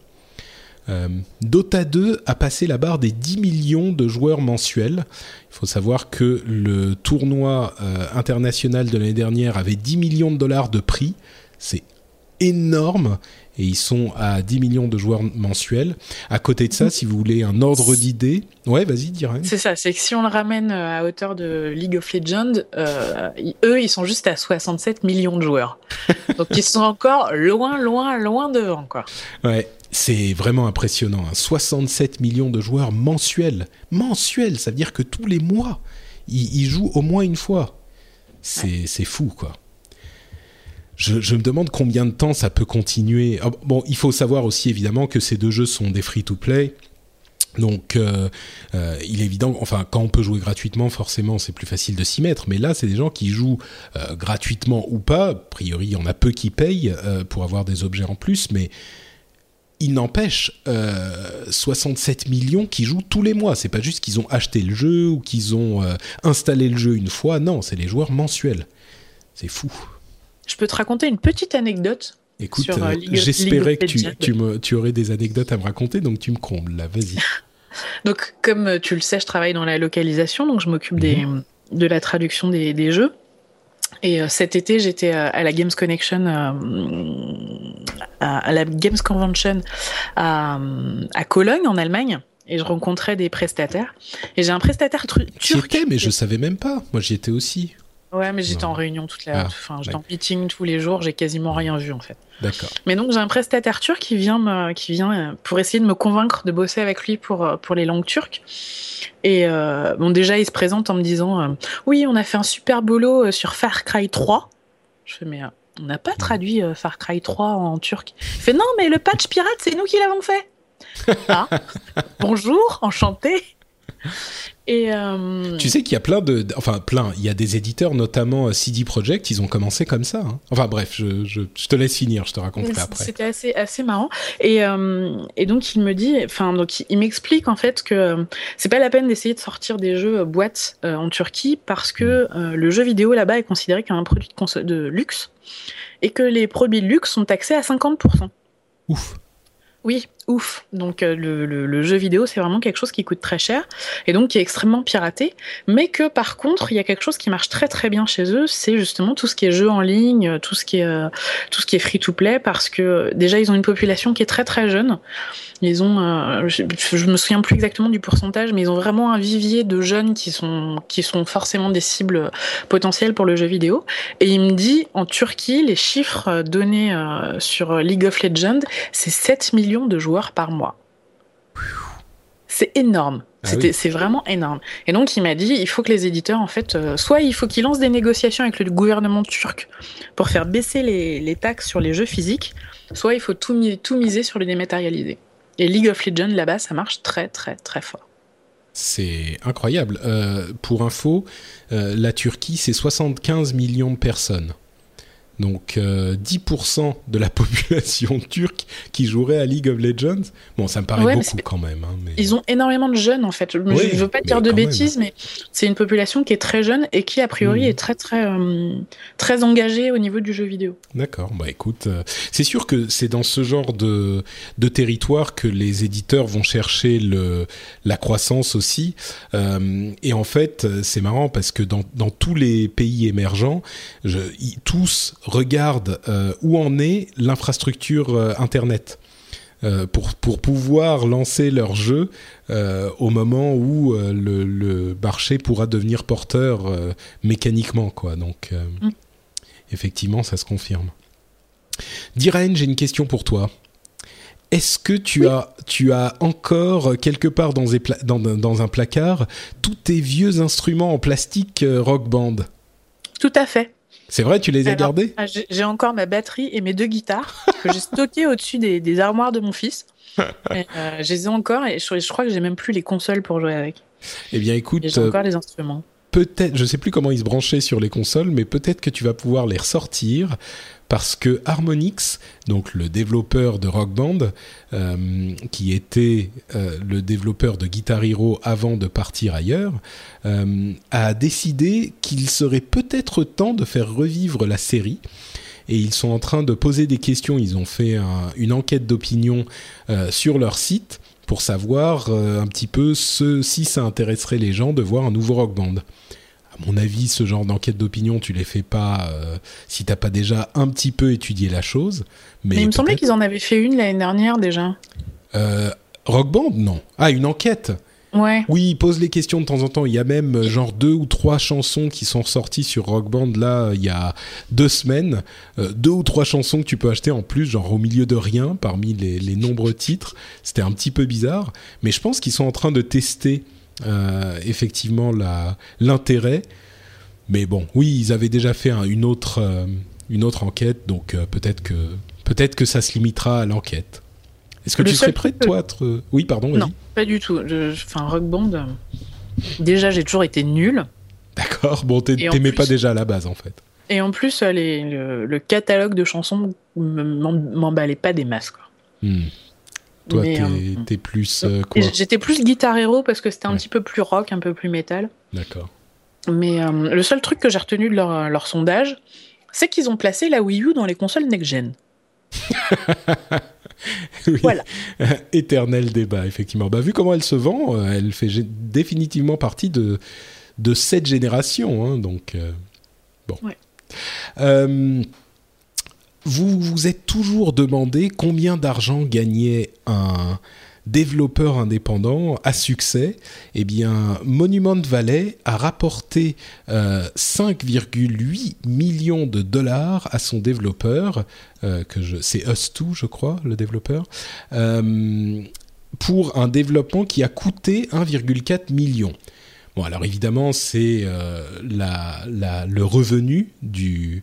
Euh, Dota 2 a passé la barre des 10 millions de joueurs mensuels. Il faut savoir que le tournoi international de l'année dernière avait 10 millions de dollars de prix. C'est énorme et ils sont à 10 millions de joueurs mensuels. À côté de ça, si vous voulez un ordre d'idée, ouais, vas-y, dis C'est ça, c'est que si on le ramène euh, à hauteur de League of Legends, euh, eux, ils sont juste à 67 millions de joueurs. Donc ils sont encore loin, loin, loin devant, quoi. Ouais, c'est vraiment impressionnant. Hein. 67 millions de joueurs mensuels. Mensuels, ça veut dire que tous les mois, ils, ils jouent au moins une fois. C'est ouais. fou, quoi je, me demande combien de temps ça peut continuer. Ah, bon, il faut savoir aussi évidemment que ces deux jeux sont des free-to-play. Donc, euh, euh, il est évident, enfin, quand on peut jouer gratuitement, forcément, c'est plus facile de s'y mettre. Mais là, c'est des gens qui jouent euh, gratuitement ou pas. A priori, il y en a peu qui payent pour avoir des objets en plus, mais il n'empêche, 67 millions qui jouent tous les mois. C'est pas juste qu'ils ont acheté le jeu ou qu'ils ont installé le jeu une fois. Non, c'est les joueurs mensuels. C'est fou. Je peux te raconter une petite anecdote. Écoute, euh, j'espérais que tu, tu, me, tu, aurais des anecdotes à me raconter, donc tu me combles là, vas-y. donc, comme euh, tu le sais, je travaille dans la localisation, donc je m'occupe mmh. de la traduction des, des jeux. Et euh, cet été, j'étais à la Games Connection euh, à, la Games Convention à, à Cologne en Allemagne et je rencontrais des prestataires. Et j'ai un prestataire turc. Mais je savais même pas. Moi, j'y étais aussi. Ouais, mais j'étais en réunion toute la. Ah, enfin, j'étais en meeting tous les jours. J'ai quasiment rien vu en fait. D'accord. Mais donc j'ai un prestataire turc qui vient, me, qui vient euh, pour essayer de me convaincre de bosser avec lui pour euh, pour les langues turques. Et euh, bon, déjà il se présente en me disant, oui, on a fait un super boulot sur Far Cry 3. Je fais mais on n'a pas traduit Far Cry 3 en turc. Il fait non, mais le patch pirate, c'est nous qui l'avons fait. Ah, bonjour, enchanté. Et euh, Tu sais qu'il y a plein de, enfin plein, il y a des éditeurs, notamment euh, CD Projekt, ils ont commencé comme ça. Hein. Enfin bref, je, je, te laisse finir, je te raconterai après. C'était assez assez marrant. Et, euh, et donc il me dit, enfin donc il m'explique en fait que c'est pas la peine d'essayer de sortir des jeux boîtes en Turquie parce que mm. le jeu vidéo là-bas est considéré comme un produit de, de luxe et que les produits de luxe sont taxés à 50%. Ouf. Oui, ouf. Donc euh, le, jeu vidéo, c'est vraiment quelque chose qui coûte très cher et donc qui est extrêmement piraté. Mais que par contre, il y a quelque chose qui marche très très bien chez eux, c'est justement tout ce qui est jeu en ligne, tout ce qui est euh, tout free to play, parce que déjà ils ont une population qui est très très jeune. Ils ont, euh, je, me souviens plus exactement du pourcentage, mais ils ont vraiment un vivier de jeunes qui sont qui sont forcément des cibles potentielles pour le jeu vidéo. Et il me dit en Turquie, les chiffres donnés sur League of Legends, c'est 7 millions de joueurs par mois. C'est énorme. Ah c'est vraiment énorme. Et donc il m'a dit, il faut que les éditeurs, en fait, euh, soit il faut qu'ils lancent des négociations avec le gouvernement turc pour faire baisser les, taxes sur les jeux physiques, soit il faut tout, tout miser sur le dématérialisé. Et League of Legends là-bas, ça marche très très très fort. C'est incroyable. Euh, pour info, euh, la Turquie, c'est 75 millions de personnes. Donc 10% euh, de la population turque qui jouerait à League of Legends. Bon, ça me paraît beaucoup quand même. Hein, Ils ont énormément de jeunes en fait. je ne veux pas dire de bêtises, mais c'est une population qui est très jeune et qui a priori mhm. est très très euh, très engagée au niveau du jeu vidéo. D'accord. Bah écoute, euh, c'est sûr que c'est dans ce genre de, de territoire que les éditeurs vont chercher le, la croissance aussi. et en fait, c'est marrant parce que dans, dans tous les pays émergents, je, tous regarde euh, où en est l'infrastructure euh, Internet. Euh, pour, pour pouvoir lancer leur jeu au moment où le, marché pourra devenir porteur mécaniquement. Quoi. Donc, mm. effectivement, ça se confirme. Diren, j'ai une question pour toi. Est-ce que tu, as, tu as encore quelque part dans, dans, dans, un placard tous tes vieux instruments en plastique rock band? Tout à fait. C'est vrai, tu les as gardés ah, J'ai encore ma batterie et mes deux guitares que j'ai stockées au-dessus des, armoires de mon fils. Euh, je les ai encore et je, crois que j'ai même plus les consoles pour jouer avec. Eh bien, écoute. J'ai encore les instruments. Peut-être, je sais plus comment ils se branchaient sur les consoles, mais peut-être que tu vas pouvoir les ressortir parce que Harmonix, donc le développeur de Rock Band, euh, qui était euh, le développeur de Guitar Hero avant de partir ailleurs, euh, a décidé qu'il serait peut-être temps de faire revivre la série. Et ils sont en train de poser des questions. Ils ont fait une enquête d'opinion sur leur site pour savoir un petit peu si ça intéresserait les gens de voir un nouveau rock band mon avis, ce genre d'enquête d'opinion, tu les fais pas euh, si t'as pas déjà un petit peu étudié la chose. Mais, il me semblait qu'ils en avaient fait une l'année dernière déjà. Euh, rock Band, non. Ah, une enquête. Ouais. Oui, ils posent les questions de temps en temps. Il y a même euh, genre deux ou trois chansons qui sont sorties sur Rock Band là il y a deux semaines. deux ou trois chansons que tu peux acheter en plus, genre au milieu de rien, parmi les, les nombreux titres. C'était un petit peu bizarre, mais je pense qu'ils sont en train de tester euh, effectivement l'intérêt. Mais bon, oui, ils avaient déjà fait une, autre, euh, une autre enquête, donc euh, peut-être que, peut que ça se limitera à l'enquête. Est-ce que tu serais prêt, toi, être... Oui, pardon, Non, pas du tout. Enfin, Rock Band, déjà, j'ai toujours été nul. D'accord, bon, t'aimais pas déjà à la base, en fait. Et en plus, les, le, catalogue de chansons m'emballait pas des masques. Hmm. Toi, euh, t'es plus euh, quoi? J'étais plus guitare héros parce que c'était un petit peu plus rock, un peu plus métal. D'accord. Mais euh, le seul truc que j'ai retenu de leur, leur sondage, c'est qu'ils ont placé la Wii U dans les consoles next-gen. Voilà. Éternel débat, effectivement. Bah, vu comment elle se vend, elle fait définitivement partie de, de cette génération. Hein, donc, bon. Vous vous êtes toujours demandé combien d'argent gagnait un développeur indépendant à succès, eh bien, Monument Valley a rapporté 5,8 millions de dollars à son développeur, que je, c'est Us2, je crois, le développeur, pour un développement qui a coûté 1,4 million. Bon, alors évidemment, c'est euh, le revenu euh,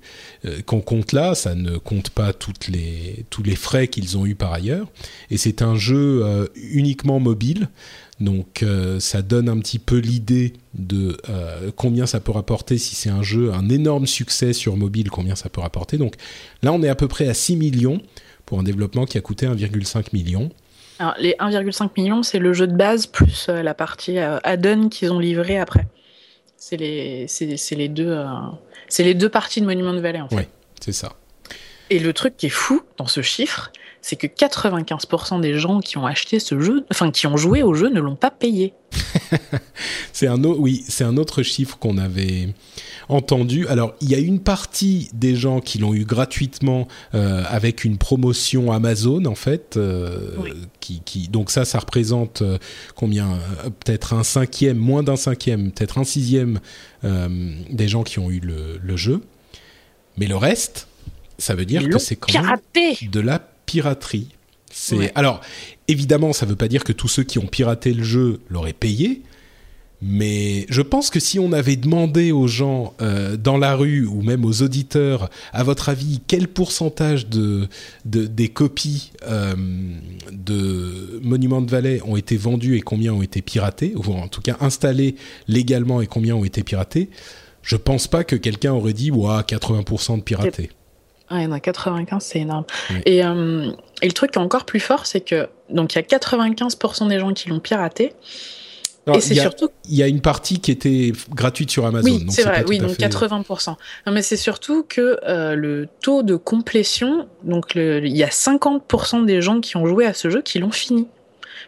qu'on compte là. Ça ne compte pas tous les frais qu'ils ont eu par ailleurs. Et c'est un jeu euh, uniquement mobile. Donc ça donne un petit peu l'idée de combien ça peut rapporter si c'est un jeu, un énorme succès sur mobile, combien ça peut rapporter. Donc là, on est à peu près à 6 millions pour un développement qui a coûté 1,5 million. Alors, les 1,5 million, c'est le jeu de base plus euh, la partie euh, add-on qu'ils ont livré après. C'est les, c'est, les, deux, euh, c'est les deux parties de Monument de Valley, en fait. Oui, c'est ça. Et le truc qui est fou dans ce chiffre, c'est que 95% des gens qui ont acheté ce jeu, enfin qui ont joué au jeu, ne l'ont pas payé. c'est un autre, oui, c'est un autre chiffre qu'on avait entendu. Alors, il y a une partie des gens qui l'ont eu gratuitement euh, avec une promotion Amazon, en fait. Euh, qui, qui, donc ça, ça représente euh, combien Peut-être un cinquième, moins d'un cinquième, peut-être un sixième des gens qui ont eu le, le jeu. Mais le reste, ça veut dire que c'est quand même de la piraterie. C'est alors évidemment, ça ne veut pas dire que tous ceux qui ont piraté le jeu l'auraient payé, mais je pense que si on avait demandé aux gens euh, dans la rue ou même aux auditeurs, à votre avis, quel pourcentage de, des copies euh, de Monument de Valley ont été vendues et combien ont été piratées, ou en tout cas installées légalement et combien ont été piratées, je pense pas que quelqu'un aurait dit ouah 80% de piratés. Ah, il y en a 95, c'est énorme. Et, euh, et, le truc qui est encore plus fort, c'est que donc il y a 95% des gens qui l'ont piraté et c'est surtout. Il y a une partie qui était gratuite sur Amazon. Oui, c'est vrai, oui, donc 80%. Non, mais c'est surtout que euh, le taux de complétion, donc il y a 50% des gens qui ont joué à ce jeu qui l'ont fini.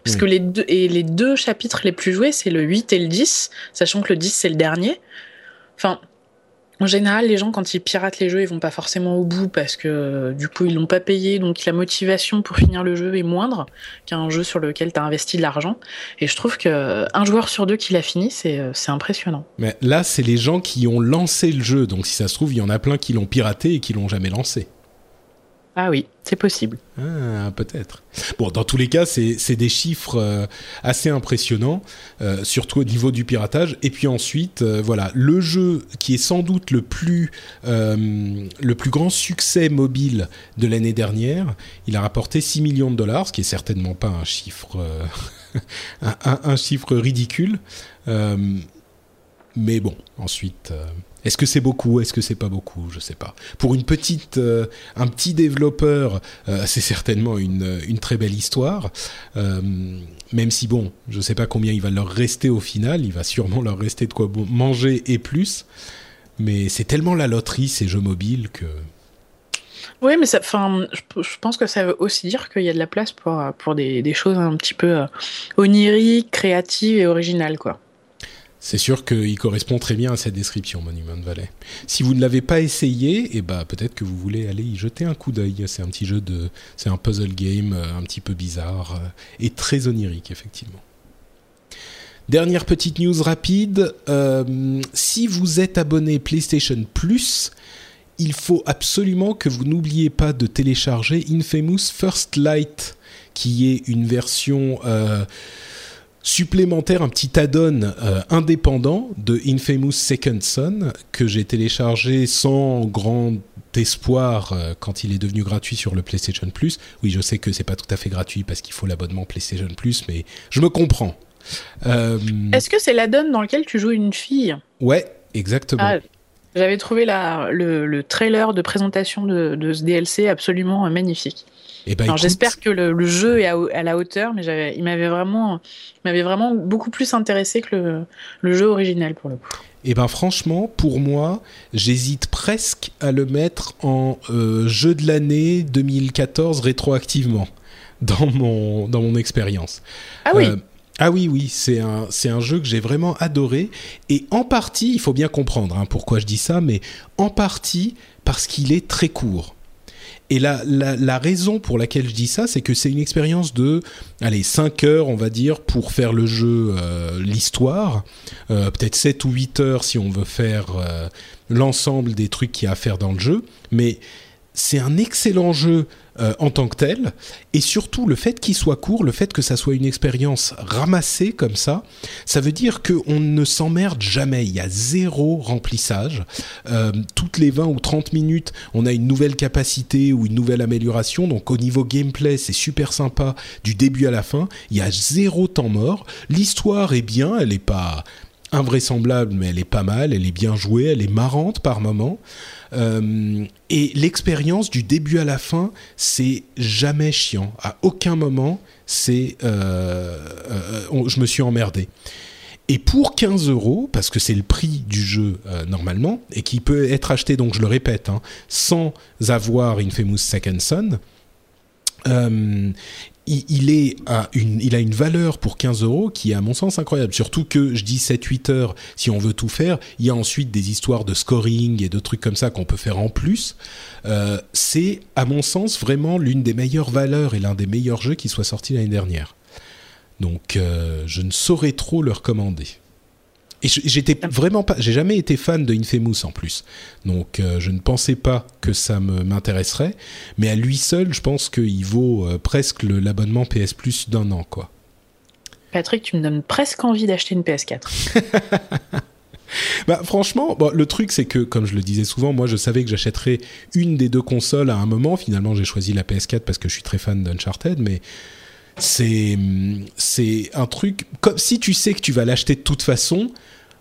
Parce que les deux, et les deux chapitres les plus joués, c'est le 8 et le 10, sachant que le 10 c'est le dernier. Enfin, en général, les gens, quand ils piratent les jeux, ils vont pas forcément au bout parce que du coup, ils l'ont pas payé. Donc, la motivation pour finir le jeu est moindre qu'un jeu sur lequel tu as investi de l'argent. Et je trouve qu'un joueur sur deux qui l'a fini, c'est impressionnant. Mais là, c'est les gens qui ont lancé le jeu. Donc, si ça se trouve, il y en a plein qui l'ont piraté et qui l'ont jamais lancé. Ah oui, c'est possible. Ah, peut-être. Bon, dans tous les cas, c'est des chiffres euh, assez impressionnants, euh, surtout au niveau du piratage. Et puis ensuite, euh, voilà, le jeu qui est sans doute le plus, grand succès mobile de l'année dernière, il a rapporté 6 millions de dollars, ce qui est certainement pas un, chiffre ridicule. mais bon, ensuite est-ce que c'est beaucoup Est-ce que c'est pas beaucoup Je sais pas. Pour une petite, euh, un petit développeur, euh, c'est certainement une, une, très belle histoire. Euh, même si bon, je sais pas combien il va leur rester au final. Il va sûrement leur rester de quoi manger et plus. Mais c'est tellement la loterie ces jeux mobiles que. Oui, mais ça, je, je pense que ça veut aussi dire qu'il y a de la place pour, pour des, des choses un petit peu oniriques, créatives et originales, quoi. C'est sûr qu'il correspond très bien à cette description, Monument Valley. Si vous ne l'avez pas essayé, eh ben, peut-être que vous voulez aller y jeter un coup d'œil. C'est un petit jeu de, c'est un puzzle game euh, un petit peu bizarre euh, et très onirique, effectivement. Dernière petite news rapide. Euh, si vous êtes abonné PlayStation Plus, il faut absolument que vous n'oubliez pas de télécharger Infamous First Light, qui est une version supplémentaire, un petit add-on euh, indépendant de Infamous Second Son que j'ai téléchargé sans grand espoir euh, quand il est devenu gratuit sur le PlayStation Plus. Oui, je sais que c'est pas tout à fait gratuit parce qu'il faut l'abonnement PlayStation Plus, mais je me comprends. Euh, Est-ce que c'est l'add-on dans lequel tu joues une fille? Ouais, exactement. Ah, j'avais trouvé la, le, trailer de présentation de, de ce DLC absolument magnifique. Eh ben, j'espère que le, jeu est à, la hauteur, mais il m'avait vraiment, vraiment beaucoup plus intéressé que le, jeu original pour le coup. Eh ben franchement, pour moi, j'hésite presque à le mettre en euh, jeu de l'année 2014 rétroactivement dans mon dans mon expérience. Ah oui. Euh, ah oui, oui, c'est un, c'est un jeu que j'ai vraiment adoré. Et en partie, il faut bien comprendre hein, pourquoi je dis ça, mais en partie parce qu'il est très court. Et la, la, raison pour laquelle je dis ça, c'est que c'est une expérience de, allez, 5 heures, on va dire, pour faire le jeu, euh, l'histoire. Euh, peut-être 7 ou 8 heures si on veut faire euh, l'ensemble des trucs qu'il y a à faire dans le jeu. Mais c'est un excellent jeu euh, en tant que tel, et surtout le fait qu'il soit court, le fait que ça soit une expérience ramassée comme ça, ça veut dire qu'on ne s'emmerde jamais, il y a zéro remplissage. Euh, toutes les 20 ou 30 minutes, on a une nouvelle capacité ou une nouvelle amélioration, donc au niveau gameplay, c'est super sympa du début à la fin, il y a zéro temps mort, l'histoire est bien, elle n'est pas invraisemblable, mais elle est pas mal, elle est bien jouée, elle est marrante par moments. Euh, et l'expérience du début à la fin, c'est jamais chiant. À aucun moment, c'est, euh, euh, je me suis emmerdé. Et pour 15 euros, parce que c'est le prix du jeu normalement, et qui peut être acheté, donc je le répète, hein, sans avoir Infamous Second Son, il, a une valeur pour 15 euros qui est à mon sens incroyable. Surtout que je dis 7-8 heures si on veut tout faire. Il y a ensuite des histoires de scoring et de trucs comme ça qu'on peut faire en plus. Euh, c'est à mon sens vraiment l'une des meilleures valeurs et l'un des meilleurs jeux qui soit sorti l'année dernière. Donc euh, je ne saurais trop le recommander. Et j'étais vraiment pas, j'ai jamais été fan de Infamous en plus, donc euh, je ne pensais pas que ça m'intéresserait. Mais à lui seul, je pense qu'il vaut euh, presque l'abonnement PS Plus d'un an, quoi. Patrick, tu me donnes presque envie d'acheter une PS4. bah, franchement, bon, le truc c'est que, comme je le disais souvent, moi je savais que j'achèterais une des deux consoles à un moment. Finalement, j'ai choisi la PS4 parce que je suis très fan d'Uncharted, mais c'est c'est un truc comme si tu sais que tu vas l'acheter de toute façon.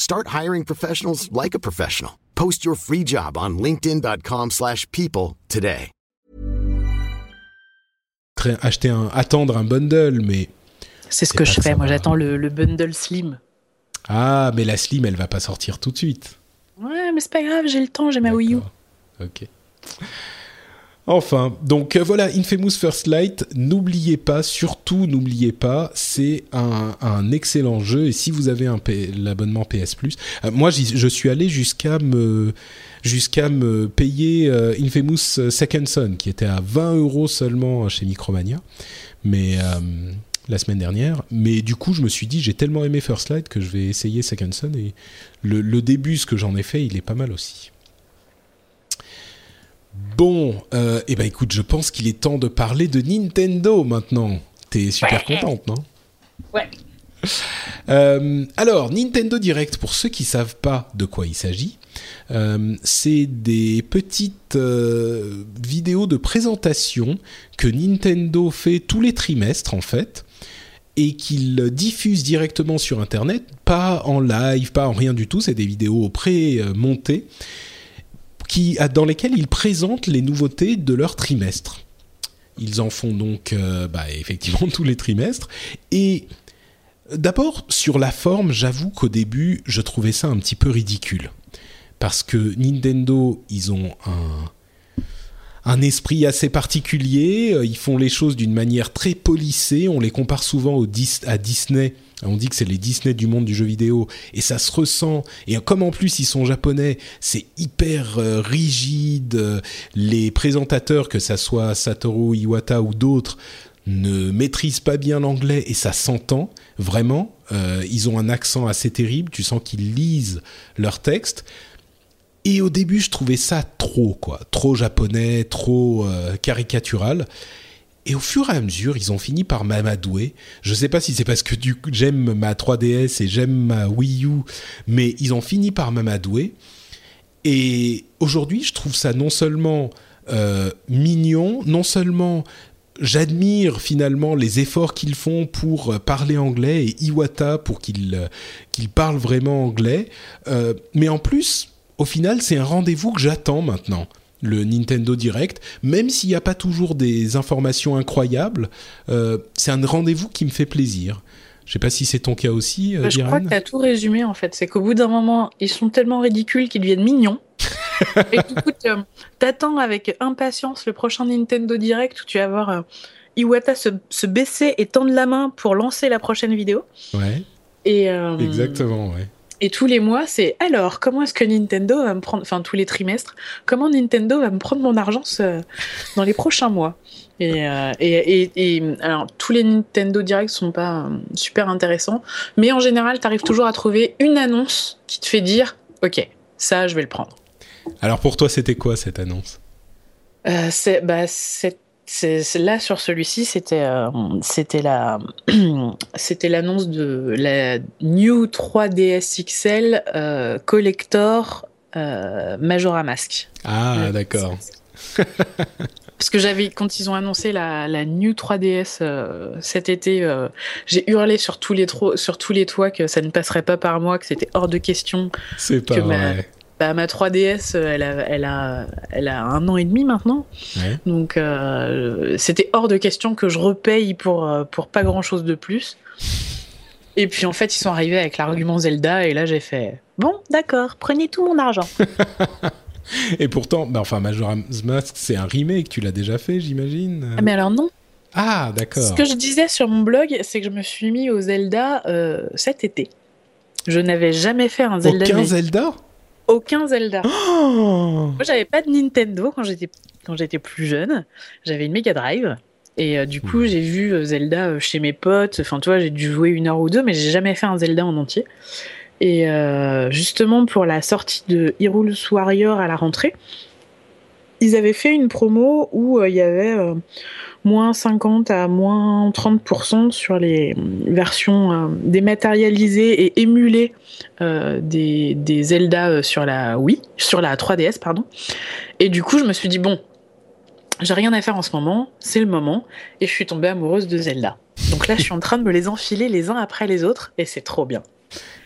Start hiring professionals like a professional. Post your free job on linkedin.com/people today. Acheter un attendre un bundle mais c'est ce que je fais. Moi, j'attends le, le, bundle slim. Ah, mais la slim, elle va pas sortir tout de suite. Ouais, mais c'est pas grave, j'ai le temps, j'ai ma Wii U. Ok. Enfin, donc euh, voilà, Infamous First Light, n'oubliez pas, surtout n'oubliez pas, c'est un, excellent jeu et si vous avez un l'abonnement PS Plus, euh, moi je suis allé jusqu'à me jusqu'à me payer euh, Infamous Second Son qui était à 20 euros seulement chez Micromania, mais la semaine dernière. Mais du coup, je me suis dit, j'ai tellement aimé First Light que je vais essayer Second Son et le, le début, ce que j'en ai fait, il est pas mal aussi. Bon, euh, eh ben écoute, je pense qu'il est temps de parler de Nintendo maintenant. T'es super contente, non? Ouais. Euh, alors, Nintendo Direct, pour ceux qui savent pas de quoi il s'agit, euh, c'est des petites vidéos de présentation que Nintendo fait tous les trimestres en fait et qu'il diffuse directement sur Internet, pas en live, pas en rien du tout, c'est des vidéos pré-montées dans lesquels ils présentent les nouveautés de leur trimestre. Ils en font donc euh, bah, effectivement tous les trimestres. Et d'abord, sur la forme, j'avoue qu'au début, je trouvais ça un petit peu ridicule. Parce que Nintendo, ils ont un, un esprit assez particulier, ils font les choses d'une manière très polissée, on les compare souvent au à Disney on dit que c'est les Disney du monde du jeu vidéo et ça se ressent. Et comme en plus ils sont japonais, c'est hyper euh, rigide. Les présentateurs, que ça soit Satoru Iwata ou d'autres, ne maîtrisent pas bien l'anglais et ça s'entend vraiment. Euh, ils ont un accent assez terrible. Tu sens qu'ils lisent leur texte. Et au début, je trouvais ça trop, quoi, trop japonais, trop euh, caricatural. Et au fur et à mesure, ils ont fini par m'amadouer. Je sais pas si c'est parce que j'aime ma 3DS et j'aime ma Wii U, mais ils ont fini par m'amadouer. Et aujourd'hui, je trouve ça non seulement euh, mignon, non seulement j'admire finalement les efforts qu'ils font pour parler anglais et Iwata pour qu'il euh, qu'il parle vraiment anglais, euh, mais en plus, au final, c'est un rendez-vous que j'attends maintenant le Nintendo Direct, même s'il n'y a pas toujours des informations incroyables, euh, c'est un rendez-vous qui me fait plaisir. Je sais pas si c'est ton cas aussi, euh, Je crois que tu as tout résumé en fait. C'est qu'au bout d'un moment, ils sont tellement ridicules qu'ils deviennent mignons. Et du coup, t'attends avec impatience le prochain Nintendo Direct où tu vas voir euh, Iwata se, se, baisser et tendre la main pour lancer la prochaine vidéo. Ouais. Et, euh, Exactement, ouais. Et tous les mois, c'est alors, comment est-ce que Nintendo va me prendre, enfin tous les trimestres, comment Nintendo va me prendre mon argent ce, dans les prochains mois? Et, euh, et, et, et, alors, tous les Nintendo Direct sont pas euh, super intéressants, mais en général, tu arrives toujours à trouver une annonce qui te fait dire, ok, ça, je vais le prendre. Alors pour toi, c'était quoi cette annonce? Euh, C'est bah, c'est là sur celui-ci, c'était euh, c'était la c'était l'annonce de la New 3DS XL euh, Collector euh, Majora Mask. Ah d'accord. Parce que j'avais quand ils ont annoncé la, la New 3DS euh, cet été, euh, j'ai hurlé sur tous les sur tous les toits que ça ne passerait pas par moi, que c'était hors de question. C'est pas vrai. Ma, bah, ma 3DS, elle a, elle, a, elle a un an et demi maintenant. Ouais. Donc, euh, c'était hors de question que je repaye pour, euh, pour pas grand chose de plus. Et puis, en fait, ils sont arrivés avec l'argument Zelda, et là, j'ai fait Bon, d'accord, prenez tout mon argent. et pourtant, bah, enfin, Majora's Mask, c'est un remake, tu l'as déjà fait, j'imagine ah, Mais alors, non. Ah, d'accord. Ce que je disais sur mon blog, c'est que je me suis mis au Zelda euh, cet été. Je n'avais jamais fait un Zelda. Aucun Zelda? Aucun Zelda. Oh Moi, j'avais pas de Nintendo quand j'étais quand j'étais plus jeune. J'avais une Mega Drive. Et euh, du coup, j'ai vu euh, Zelda chez mes potes. Enfin, tu vois, j'ai dû jouer une heure ou deux, mais j'ai jamais fait un Zelda en entier. Et euh, justement, pour la sortie de Hyrule Warrior à la rentrée, ils avaient fait une promo où il y avait moins 50 à moins 30% sur les versions euh, dématérialisées et émulées euh, des, des, Zelda sur la Wii, sur la 3DS, pardon. Et du coup, je me suis dit, bon, j'ai rien à faire en ce moment, c'est le moment, et je suis tombée amoureuse de Zelda. Donc là, je suis en train de me les enfiler les uns après les autres, et c'est trop bien.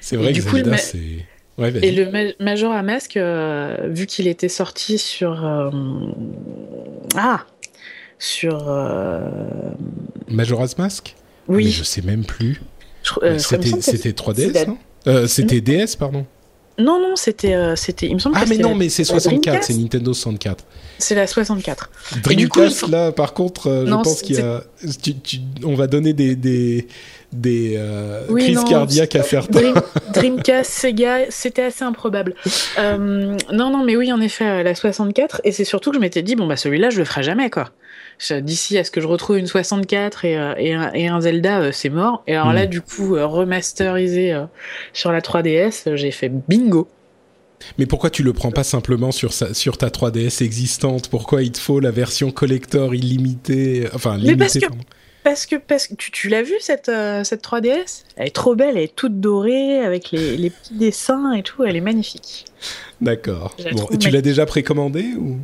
C'est vrai et que du Zelda, c'est... Ouais, et le ma Majora Mask, euh, vu qu'il était sorti sur... Euh... Ah sur. Euh... Majora's Mask Oui. Mais je sais même plus. Euh, c'était 3DS, non euh, C'était DS, pardon Non, non, c'était. Euh, c'était il me semble ah, que mais non, la... mais c'est 64, c'est Nintendo 64. C'est la 64. Dreamcast, coup, là, par contre, euh, non, je pense qu'il y a. Tu, tu, on va donner des. des des euh, oui, crises non, cardiaques à certains. Dream, Dreamcast, Sega, c'était assez improbable. Euh, non, non, mais oui, en effet, la 64. Et c'est surtout que je m'étais dit, bon, bah celui-là, je le ferai jamais, quoi. D'ici à ce que je retrouve une 64 et, euh, et, un, et un, Zelda, euh, c'est mort. Et alors Hmm. mmh. là, du coup, euh, remasterisé sur la 3DS, j'ai fait bingo. Mais pourquoi tu le prends pas simplement sur, sa, sur ta 3DS existante? Pourquoi il te faut la version collector illimitée Enfin, limitée, Mais parce que, pardon? parce que, parce que tu, tu l'as vu cette, euh, cette 3DS Elle est trop belle, elle est toute dorée avec les, les petits dessins et tout, elle est magnifique. D'accord. Bon, et tu l'as déjà précommandé ou?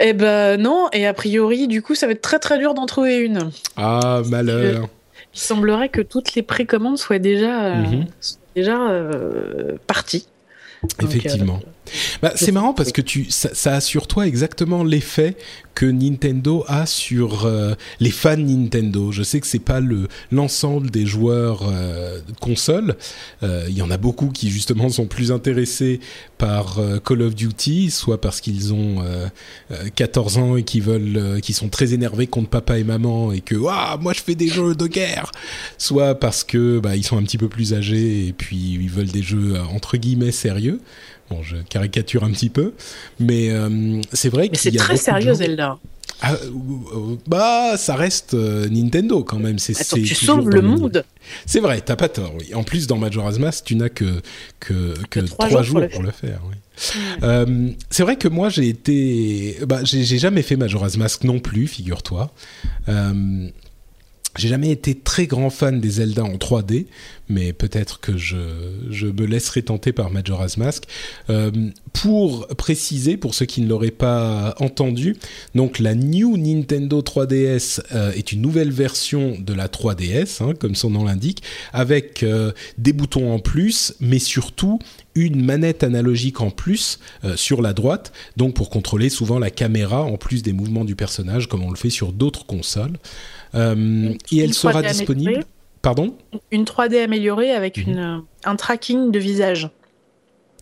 Eh ben non, et a priori, du coup, ça va être très très dur d'en trouver une. Ah, malheur. Il semblerait que toutes les précommandes soient déjà, euh, Mhm. soient déjà euh, parties. Donc, Effectivement. euh, Bah, c'est marrant parce que tu, ça, ça a sur toi exactement l'effet que Nintendo a sur euh, les fans Nintendo. Je sais que c'est pas le l'ensemble des joueurs euh, console. Euh, Il y en a beaucoup qui justement sont plus intéressés par Call of Duty, soit parce qu'ils ont euh, euh, 14 ans et qui veulent, qui sont très énervés contre papa et maman et que ah moi je fais des jeux de guerre, soit parce que bah, ils sont un petit peu plus âgés et puis ils veulent des jeux entre guillemets sérieux. Bon, je caricature un petit peu, mais euh, c'est vrai Mais c'est très sérieux, gens- Zelda. Ah, euh, bah, ça reste euh, Nintendo quand même. C'est Attends, tu sauves le monde. C'est vrai, t'as pas tort. Oui. En plus, dans Majora's Mask, tu n'as que que que Que trois trois jours jours pour le faire. oui. Euh, c'est vrai que moi, j'ai été, bah, j'ai j'ai jamais fait Majora's Mask non plus, figure-toi. Euh, j'ai jamais été très grand fan des Zelda en 3D, mais peut-être que je, me laisserai tenter par Majora's Mask. Euh, pour préciser, pour ceux qui ne l'auraient pas entendu, donc la New Nintendo 3DS euh, est une nouvelle version de la 3DS, hein, comme son nom l'indique, avec euh, des boutons en plus, mais surtout une manette analogique en plus sur la droite, donc pour contrôler souvent la caméra en plus des mouvements du personnage, comme on le fait sur d'autres consoles. Euh, et elle sera disponible. Pardon Une 3D améliorée avec mhm. une, un tracking de visage.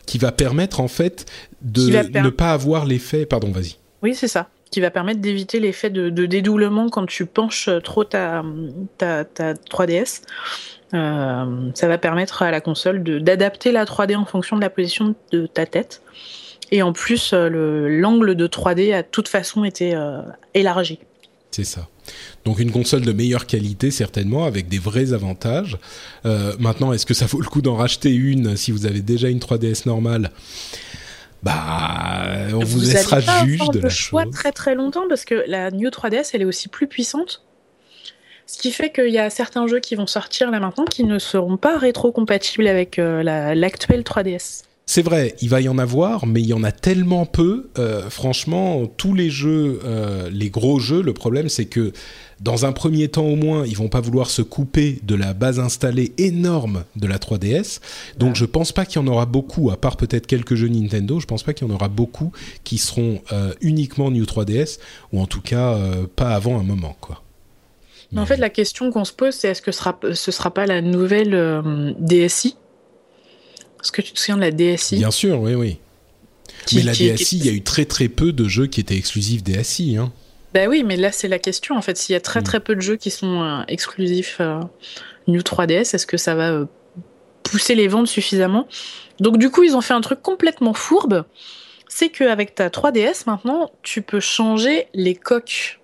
Qui va permettre en fait de ne pas avoir l'effet. Pardon, vas-y. Oui, c'est ça qui va permettre d'éviter l'effet de, dédoublement quand tu penches trop ta, ta, ta 3DS. Euh, ça va permettre à la console d'adapter la 3D en fonction de la position de ta tête. Et en plus, euh, l'angle de 3D a de toute façon été euh, élargi. C'est ça. Donc une console de meilleure qualité certainement, avec des vrais avantages. maintenant, est-ce que ça vaut le coup d'en racheter une si vous avez déjà une 3DS normale? Bah, on vous, laissera juge de la choix très très longtemps parce que la New 3DS elle est aussi plus puissante. Ce qui fait qu'il y a certains jeux qui vont sortir là maintenant qui ne seront pas rétro-compatibles avec euh, l'actuelle 3DS. C'est vrai, il va y en avoir, mais il y en a tellement peu. Euh, franchement, tous les jeux, euh, les gros jeux, le problème c'est que dans un premier temps au moins, ils vont pas vouloir se couper de la base installée énorme de la 3DS. Donc je pense pas qu'il y en aura beaucoup, à part peut-être quelques jeux Nintendo, je pense pas qu'il y en aura beaucoup qui seront euh, uniquement New 3DS, ou en tout cas euh, pas avant un moment, quoi. Mais... En fait, la question qu'on se pose, c'est est-ce que ce sera, ce sera pas la nouvelle euh, DSI Est-ce que tu te souviens de la DSI Bien sûr, oui, oui. mais la DSI, il y a eu très très peu de jeux qui étaient exclusifs DSI. Hein. Ben oui, mais là c'est la question en fait. S'il y a très mm. très peu de jeux qui sont euh, exclusifs euh, New 3DS, est-ce que ça va euh, pousser les ventes suffisamment? Donc du coup ils ont fait un truc complètement fourbe. C'est qu'avec ta 3DS maintenant, tu peux changer les coques.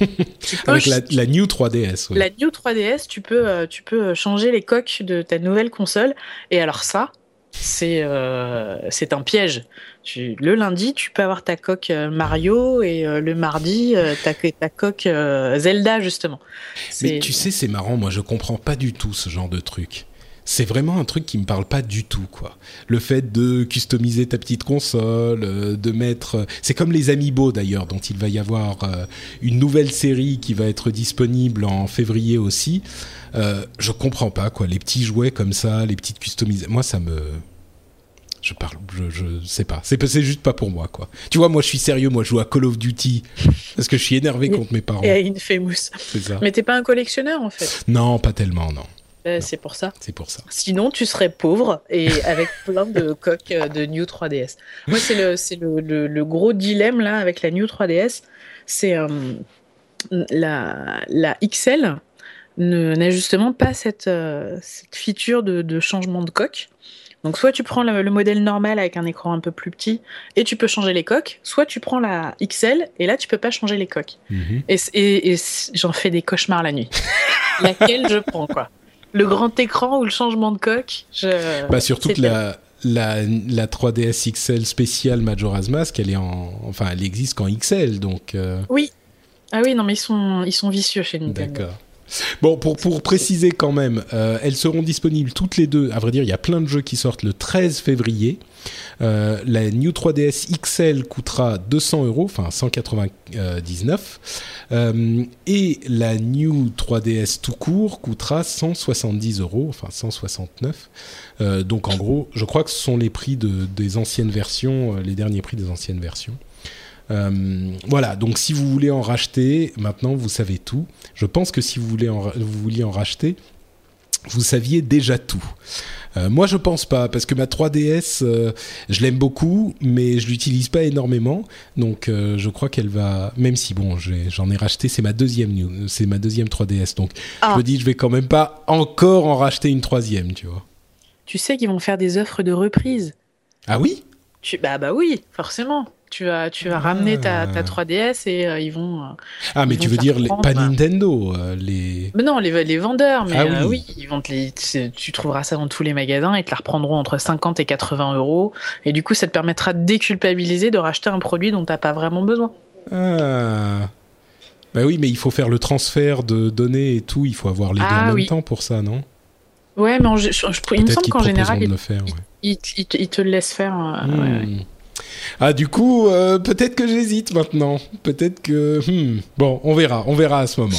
Avec la, New 3DS. La New 3DS, tu peux, tu peux changer les coques de ta nouvelle console. Et alors ça, c'est c'est un piège le lundi, tu peux avoir ta coque euh, Mario et euh, le mardi, euh, ta, ta coque Zelda, justement. Mais tu sais, c'est marrant, moi je comprends pas du tout ce genre de truc. C'est vraiment un truc qui me parle pas du tout, quoi. Le fait de customiser ta petite console, de mettre. C'est comme les Amiibo d'ailleurs, dont il va y avoir une nouvelle série qui va être disponible en février aussi. je comprends pas, quoi. Les petits jouets comme ça, les petites customisations. Moi, ça me je parle, je, je sais pas. C'est, c'est juste pas pour moi, quoi. Tu vois, moi, je suis sérieux. Moi, je joue à Call of Duty parce que je suis énervé contre mes parents. Et à Infamous. C'est ça. Mais t'es pas un collectionneur, en fait? Non, pas tellement, non. Ben, c'est pour ça. C'est pour ça. Sinon, tu serais pauvre et avec plein de coques de New 3DS. Moi, c'est le, c'est le, le, gros dilemme là avec la New 3DS. C'est euh, la, la XL n'a justement pas cette, euh, cette feature de, de, changement de coque. Donc soit tu prends le, modèle normal avec un écran un peu plus petit et tu peux changer les coques, soit tu prends la XL et là tu peux pas changer les coques. Mhm. Et, j'en fais des cauchemars la nuit. Laquelle je prends quoi Le grand écran ou le changement de coque je... Bah surtout que la, la, la 3DS XL spéciale Majora's Mask, elle est en, enfin elle existe qu'en XL donc. Euh. Oui. Ah oui non mais ils sont ils sont vicieux chez Nintendo. D'accord. Bon, pour, pour préciser quand même, euh, elles seront disponibles toutes les deux. À vrai dire, il y a plein de jeux qui sortent le 13 février. Euh, la New 3DS XL coûtera 200 euros, enfin 199. Euh, et la New 3DS tout court coûtera 170 euros, enfin 169. donc en gros, je crois que ce sont les prix de, des anciennes versions, les derniers prix des anciennes versions. Euh, voilà, donc si vous voulez en racheter, maintenant vous savez tout. Je pense que si vous, voulez en, vous vouliez en racheter, vous saviez déjà tout. Euh, moi, je pense pas, parce que ma 3DS, euh, je l'aime beaucoup, mais je l'utilise pas énormément. Donc, je crois qu'elle va, même si bon, j'en ai, racheté, c'est ma deuxième, c'est ma deuxième 3DS. Donc, je ah. me dis, je vais quand même pas encore en racheter une troisième, tu vois. Tu sais qu'ils vont faire des offres de reprise. Ah oui? Tu, bah bah oui, forcément tu vas, tu vas ramener ta, ta 3DS et euh, ils vont. Euh, ah, mais tu veux dire les, pas Nintendo, euh, les. Mais non, les, les vendeurs, mais ah oui. ils vont te les, tu trouveras ça dans tous les magasins et te la reprendront entre 50 et 80 euros. Et du coup, ça te permettra de déculpabiliser de racheter un produit dont tu n'as pas vraiment besoin. Ah. Bah oui, mais il faut faire le transfert de données et tout. Il faut avoir les deux ah en même temps pour ça, non? Ouais, mais je, il me semble qu'en général, ils, te le laissent faire. Hmm. Ah, du coup, euh, peut-être que j'hésite maintenant. Peut-être que. Hmm, bon, on verra. On verra à ce moment.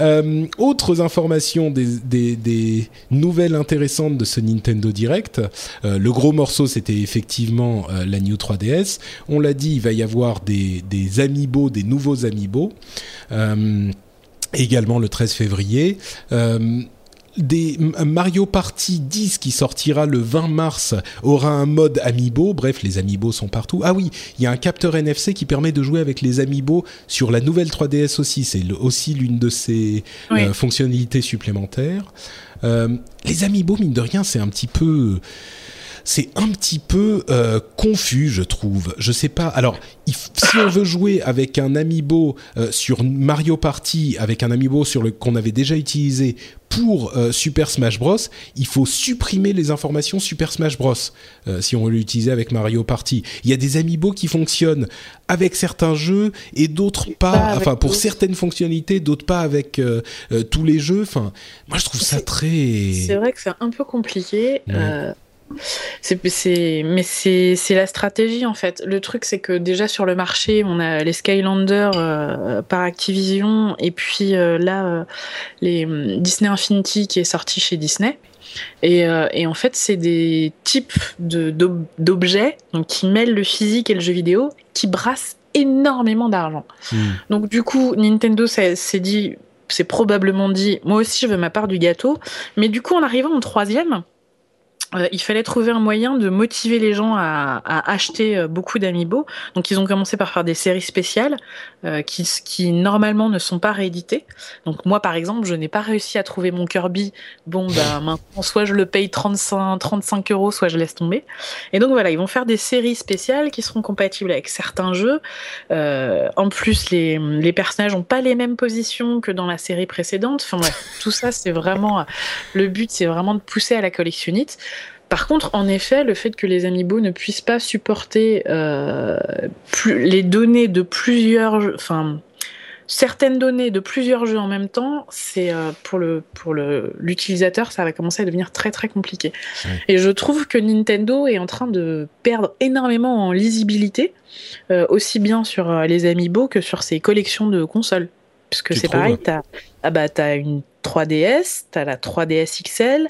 Euh, autres informations des, des, nouvelles intéressantes de ce Nintendo Direct. Euh, le gros morceau, c'était effectivement la New 3DS. On l'a dit, il va y avoir des, des amiibo, des nouveaux amiibo. également le 13 février des Mario Party 10 qui sortira le 20 mars aura un mode amiibo. Bref, les amiibo sont partout. Ah oui, il y a un capteur NFC qui permet de jouer avec les amiibo sur la nouvelle 3DS aussi. C'est aussi l'une de ces euh, fonctionnalités supplémentaires. Euh, les amiibo, mine de rien, c'est un petit peu c'est un petit peu euh, confus, je trouve. Je sais pas. Alors, si on veut jouer avec un amiibo euh, sur Mario Party, avec un amiibo sur le qu'on avait déjà utilisé pour euh, Super Smash Bros, il faut supprimer les informations Super Smash Bros si on veut l'utiliser avec Mario Party. Il y a des amiibo qui fonctionnent avec certains jeux et d'autres pas. enfin, pour certaines fonctionnalités, d'autres pas avec tous les jeux. Enfin, moi, je trouve ça très. C'est vrai que c'est un peu compliqué. C'est, mais c'est, la stratégie en fait. Le truc, c'est que déjà sur le marché, on a les Skylanders euh, par Activision et puis euh, là, euh, les Disney Infinity qui est sorti chez Disney. Et, et en fait, c'est des types de, d'objets donc, qui mêlent le physique et le jeu vidéo qui brassent énormément d'argent. Hmm. Donc du coup, Nintendo s'est dit, c'est probablement dit, moi aussi je veux ma part du gâteau. Mais du coup, en arrivant en troisième, euh, il fallait trouver un moyen de motiver les gens à, à acheter euh, beaucoup d'amiibo. Donc ils ont commencé par faire des séries spéciales euh, qui, qui normalement ne sont pas rééditées. Donc moi par exemple, je n'ai pas réussi à trouver mon Kirby. Bon bah maintenant soit je le paye 35 35 euros, soit je laisse tomber. Et donc voilà, ils vont faire des séries spéciales qui seront compatibles avec certains jeux. Euh, en plus les, les personnages n'ont pas les mêmes positions que dans la série précédente. Enfin bref, tout ça c'est vraiment le but, c'est vraiment de pousser à la collectionnite. Par contre, en effet, le fait que les amiibo ne puissent pas supporter euh, plus, les données de plusieurs, enfin certaines données de plusieurs jeux en même temps, c'est euh, pour le pour le l'utilisateur, ça va commencer à devenir très très compliqué. Et je trouve que Nintendo est en train de perdre énormément en lisibilité, euh, aussi bien sur les amiibo que sur ses collections de consoles. Puisque c'est pareil, t'as ah bah as une 3DS, t'as la 3DS XL,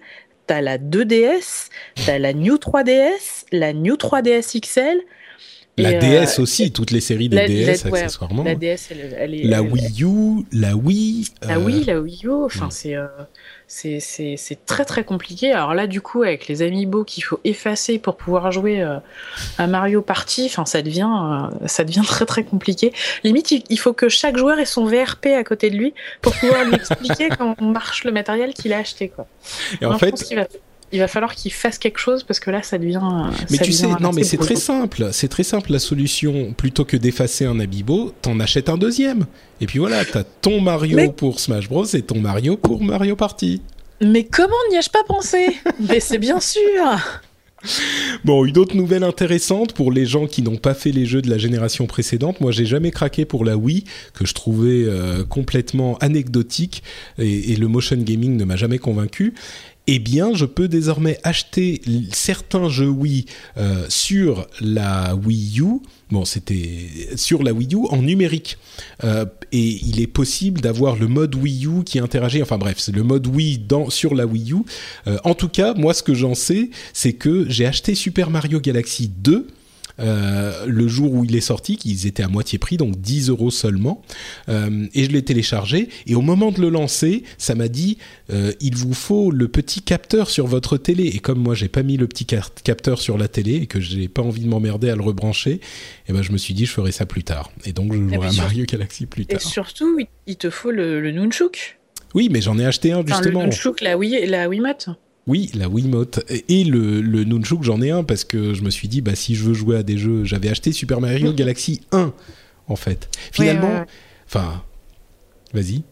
t'as la 2DS, t'as la New 3DS, la New 3DS XL. La DS euh, aussi, toutes les séries de DS accessoirement. La DS, elle, est. La Wii U, la Wii. La Wii, la Wii U, enfin, c'est. Euh, c'est très très compliqué. Alors là, du coup, avec les amiibo qu'il faut effacer pour pouvoir jouer euh, à Mario Party, enfin, ça devient, euh, ça devient très très compliqué. Limite, il, faut que chaque joueur ait son VRP à côté de lui pour pouvoir lui expliquer comment marche le matériel qu'il a acheté, quoi. Et en fait, il va falloir qu'il fasse quelque chose parce que là, ça devient. Mais tu sais, non, mais c'est très simple. C'est très simple la solution. Plutôt que d'effacer un amiibo, t'en achètes un deuxième. Et puis voilà, t'as ton Mario pour Smash Bros et ton Mario pour Mario Party. Mais comment n'y ai-je pas pensé? Mais c'est bien sûr Bon, une autre nouvelle intéressante pour les gens qui n'ont pas fait les jeux de la génération précédente. Moi, j'ai jamais craqué pour la Wii, que je trouvais euh, complètement anecdotique, et, et, le motion gaming ne m'a jamais convaincu eh bien, je peux désormais acheter certains jeux Wii euh, sur la Wii U. Bon, c'était sur la Wii U en numérique. Euh, et il est possible d'avoir le mode Wii U qui interagit. Enfin bref, c'est le mode Wii dans, sur la Wii U. Euh, en tout cas, moi, ce que j'en sais, c'est que j'ai acheté Super Mario Galaxy 2 euh, le jour où il est sorti, qu'ils étaient à moitié prix, donc 10 euros seulement. Euh, et je l'ai téléchargé. Et au moment de le lancer, ça m'a dit euh, il vous faut le petit capteur sur votre télé. Et comme moi, j'ai pas mis le petit capteur sur la télé et que j'ai pas envie de m'emmerder à le rebrancher, eh ben je me suis dit je ferai ça plus tard. Et donc je jouerai à Mario Galaxy plus tard. Et surtout, il te faut le, le Nunchuk. Oui, mais j'en ai acheté un justement. le Nunchuk, la Wii, la Wiimote. Oui, la Wiimote. Et le, le Nunchuk, j'en ai un parce que je me suis dit, bah, si je veux jouer à des jeux, j'avais acheté Super Mario Galaxy 1, en fait. Finalement, enfin, vas-y.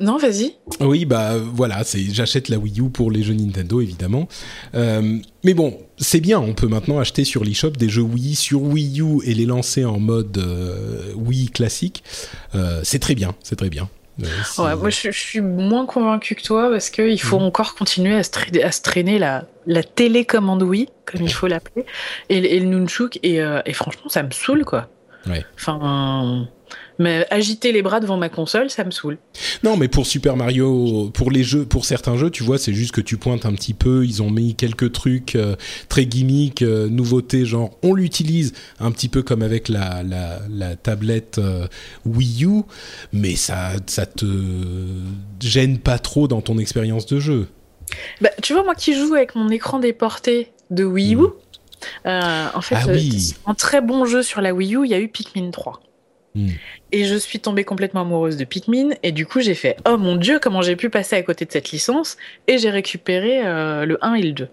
Non, vas-y. Oui, bah voilà, c'est j'achète la Wii U pour les jeux Nintendo, évidemment. Euh, mais bon, c'est bien, on peut maintenant acheter sur l'eShop des jeux Wii sur Wii U et les lancer en mode euh, Wii classique. Euh, c'est très bien, c'est très bien moi je, suis moins convaincu que toi parce qu'il faut mm. encore continuer à se, traîner, à se traîner la, la télécommande Wii, comme il faut l'appeler, et, le Nunchuk, et, euh, et, franchement ça me saoule quoi. Ouais. Enfin, mais agiter les bras devant ma console, ça me saoule. Non, mais pour Super Mario, pour les jeux, pour certains jeux, tu vois, c'est juste que tu pointes un petit peu. Ils ont mis quelques trucs euh, très gimmick, euh, nouveautés, genre on l'utilise un petit peu comme avec la la, la tablette euh, Wii U, mais ça ça te gêne pas trop dans ton expérience de jeu. Bah, tu vois, moi qui joue avec mon écran déporté de Wii U, euh, en fait, Ah oui. un très bon jeu sur la Wii U, il y a eu Pikmin 3. Hmm. Et je suis tombée complètement amoureuse de Pikmin, et du coup j'ai fait Oh mon dieu, comment j'ai pu passer à côté de cette licence? Et j'ai récupéré euh, le 1 et le 2.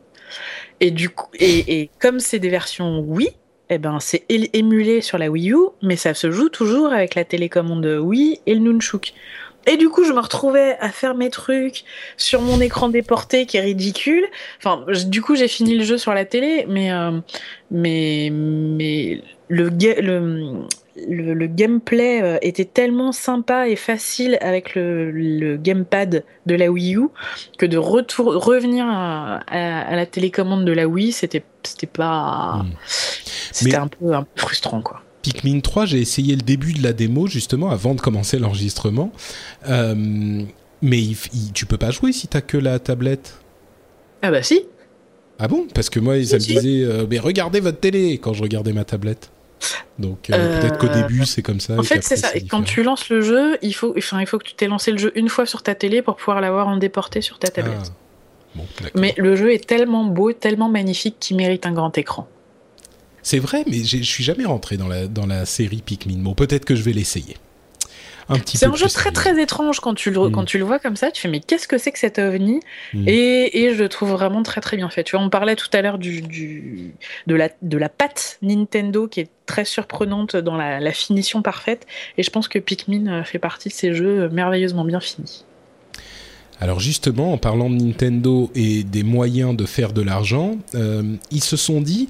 Et du coup, et, comme c'est des versions Wii, eh ben c'est émulé sur la Wii U, mais ça se joue toujours avec la télécommande Wii et le Nunchuk. Et du coup, je me retrouvais à faire mes trucs sur mon écran déporté qui est ridicule. Enfin, du coup, j'ai fini le jeu sur la télé, mais euh, mais mais le, le le, le gameplay euh, était tellement sympa et facile avec le, le gamepad de la Wii U que de retour, revenir à, à- à la télécommande de la Wii, c'était c'était pas Mm. c'était un peu un peu frustrant quoi. Pikmin 3, j'ai essayé le début de la démo justement avant de commencer l'enregistrement, Euh, mais il, f- il- tu peux pas jouer si t'as que la tablette. Ah bah si. Ah bon? Parce que moi, ça me Si. disait, euh, mais regardez votre télé quand je regardais ma tablette. Donc euh, Euh, peut-être qu'au début c'est comme ça. En fait, c'est ça. Quand tu lances le jeu, il faut, enfin, il faut que tu t'aies lancé le jeu une fois sur ta télé pour pouvoir l'avoir en déporté sur ta tablette. Ah. Bon. Mais le jeu est tellement beau, tellement magnifique qu'il mérite un grand écran. C'est vrai, mais je suis jamais rentré dans la, dans la série Pikmin. Bon, peut-être que je vais l'essayer. Un petit C'est un jeu très très étrange quand tu le, Mm. quand tu le vois comme ça. Tu fais mais qu'est-ce que c'est que cet ovni Mm. et, et je le trouve vraiment très très bien fait. Tu vois, on parlait tout à l'heure du, du de la de la patte Nintendo qui est très surprenante dans la, la finition parfaite. Et je pense que Pikmin euh, fait partie de ces jeux euh, merveilleusement bien finis. Alors justement, en parlant de Nintendo et des moyens de faire de l'argent, euh, ils se sont dit,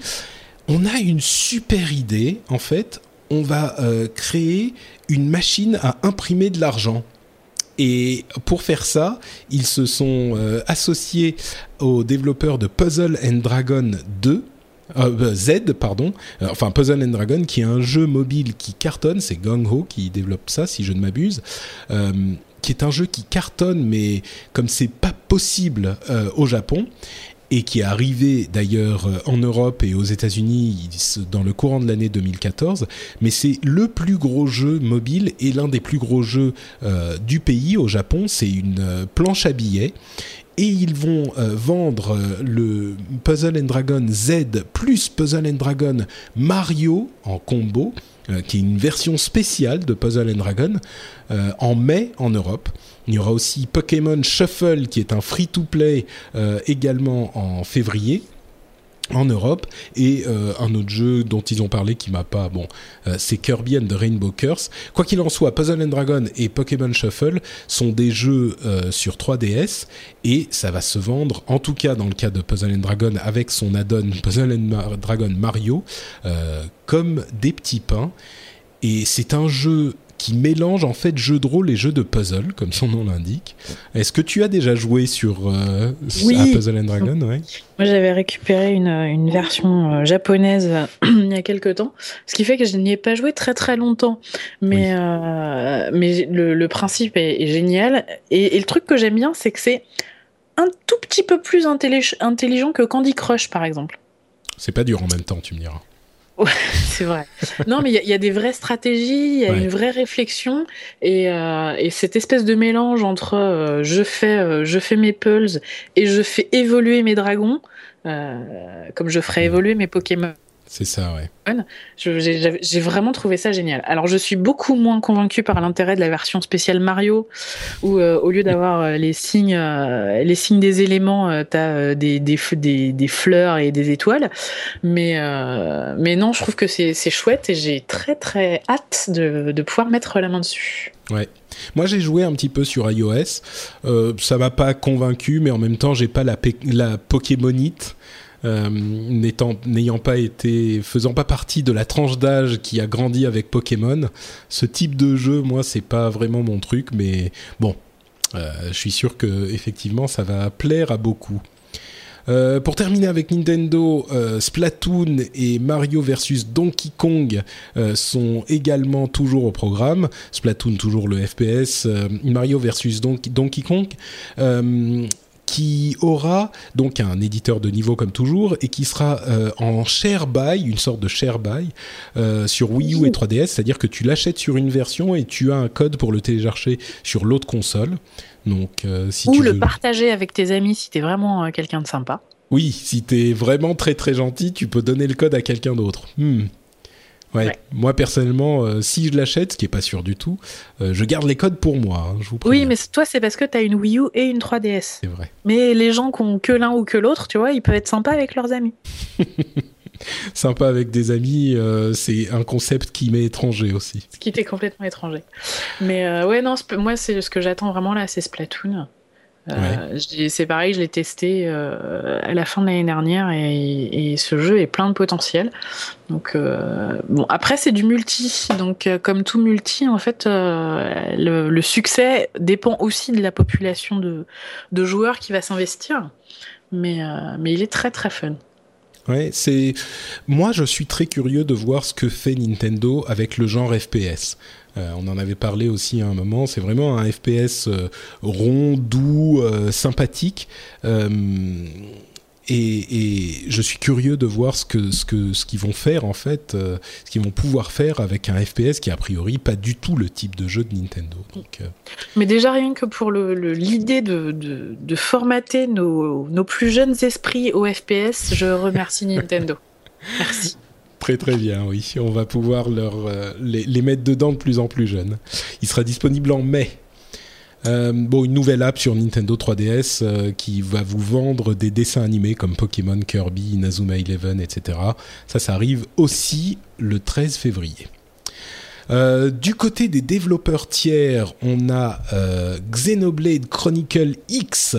on a une super idée, en fait, on va euh, créer une machine à imprimer de l'argent. Et pour faire ça, ils se sont euh, associés aux développeurs de Puzzle and Dragon 2. euh, Z, pardon, Euh, enfin Puzzle and Dragon, qui est un jeu mobile qui cartonne, c'est Gang Ho qui développe ça, si je ne m'abuse, euh, qui est un jeu qui cartonne, mais comme c'est pas possible euh, au Japon, et qui est arrivé d'ailleurs euh, en Europe et aux États-Unis dans le courant de l'année 2014. Mais c'est le plus gros jeu mobile et l'un des plus gros jeux euh, du pays au Japon. C'est une euh, planche à billets. Et ils vont vendre le Puzzle and Dragon Z plus Puzzle and Dragon Mario en combo, euh, qui est une version spéciale de Puzzle and Dragon, euh, en mai en Europe. Il y aura aussi Pokémon Shuffle, qui est un free-to-play euh, également en février en Europe. Et euh, un autre jeu dont ils ont parlé qui m'a pas bon euh, c'est Kirby and the Rainbow Curse. Quoi qu'il en soit Puzzle and Dragon et Pokémon Shuffle sont des jeux euh, sur 3DS et ça va se vendre en tout cas dans le cas de Puzzle and Dragon avec son add-on Puzzle and Dragon Mario comme des petits pains. Et c'est un jeu qui mélange en fait jeu de rôle et jeu de puzzle, comme son nom l'indique. Est-ce que tu as déjà joué sur euh, Oui. à Puzzle and Dragon ouais? Moi, j'avais récupéré une, une version euh, japonaise il y a quelques temps, ce qui fait que je n'y ai pas joué très très longtemps. Mais, euh, mais le, le principe est, est génial. Et, et le truc que j'aime bien, c'est que c'est un tout petit peu plus intellig- intelligent que Candy Crush, par exemple. C'est pas dur en même temps, tu me diras. C'est vrai. Non, mais il y a- il y, a des vraies stratégies, il y a Ouais. une vraie réflexion, et, euh, et cette espèce de mélange entre euh, je fais euh, je fais mes pulls et je fais évoluer mes dragons, euh, comme je ferais évoluer mes Pokémon. C'est ça, ouais. J'ai vraiment trouvé ça génial. Alors, je suis beaucoup moins convaincue par l'intérêt de la version spéciale Mario, où euh, au lieu d'avoir euh, les signes, euh, les signes des éléments, t'as des, des, des, des fleurs et des étoiles. Mais, mais non, je trouve que c'est chouette et j'ai très très hâte de, de pouvoir mettre la main dessus. Ouais. Moi, j'ai joué un petit peu sur iOS. Euh, ça m'a pas convaincu, mais en même temps, j'ai pas la, la Pokémonite. Euh, n'ayant pas été faisant pas partie de la tranche d'âge qui a grandi avec Pokémon ce type de jeu moi c'est pas vraiment mon truc mais bon euh, je suis sûr que effectivement ça va plaire à beaucoup Euh, pour terminer avec Nintendo, Splatoon et Mario versus Donkey Kong sont également toujours au programme. Splatoon toujours le FPS, Mario versus Donkey Kong qui aura donc un éditeur de niveau comme toujours et qui sera en share buy, une sorte de share buy sur Wii U et 3DS, c'est-à-dire que tu l'achètes sur une version et tu as un code pour le télécharger sur l'autre console. Donc, euh, si Ou le partager avec tes amis si tu es vraiment euh, quelqu'un de sympa. Oui, si tu es vraiment très très gentil, tu peux donner le code à quelqu'un d'autre. Hmm. Ouais. Moi personnellement, euh, si je l'achète, ce qui est pas sûr du tout, je garde les codes pour moi. Hein, je vous oui, mais toi c'est parce que tu as une Wii U et une 3DS. C'est vrai. Mais les gens qui ont que l'un ou que l'autre, tu vois, ils peuvent être sympas avec leurs amis. sympa avec des amis, euh, c'est un concept qui m'est étranger aussi. Ce qui t'est complètement étranger. Mais euh, ouais, non, moi, c'est ce que j'attends vraiment là, c'est Splatoon. Euh, c'est pareil, je l'ai testé à la fin de l'année dernière et, ce jeu est plein de potentiel. Donc bon, après c'est du multi, donc comme tout multi, en fait, le, succès dépend aussi de la population de, de joueurs qui va s'investir. Mais, mais il est très très fun. Ouais, c'est moi je suis très curieux de voir ce que fait Nintendo avec le genre FPS. Euh, on en avait parlé aussi à un moment. C'est vraiment un FPS euh, rond, doux, euh, sympathique. Et, je suis curieux de voir ce que ce que ce qu'ils vont faire en fait, euh, ce qu'ils vont pouvoir faire avec un FPS qui est a priori pas du tout le type de jeu de Nintendo. Donc, euh, Mais déjà rien que pour l'idée le, de, de, formater nos, nos plus jeunes esprits au FPS, je remercie Nintendo. Merci. Très très bien, oui. On va pouvoir euh, les, mettre dedans de plus en plus jeunes. Il sera disponible en mai euh, bon, une nouvelle app sur Nintendo 3DS euh, qui va vous vendre des dessins animés comme Pokémon, Kirby, Inazuma Eleven, etc. Ça, ça arrive aussi le 13 février. Du côté des développeurs tiers, on a Xenoblade Chronicle X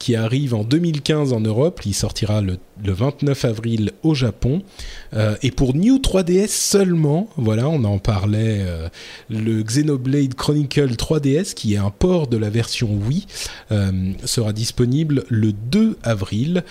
qui arrive en 2015 en Europe. Il sortira le, 29 avril au Japon. Euh, et pour New 3DS seulement, voilà, on en parlait, euh, le Xenoblade Chronicle 3DS, qui est un port de la version Wii, euh, sera disponible le 2 avril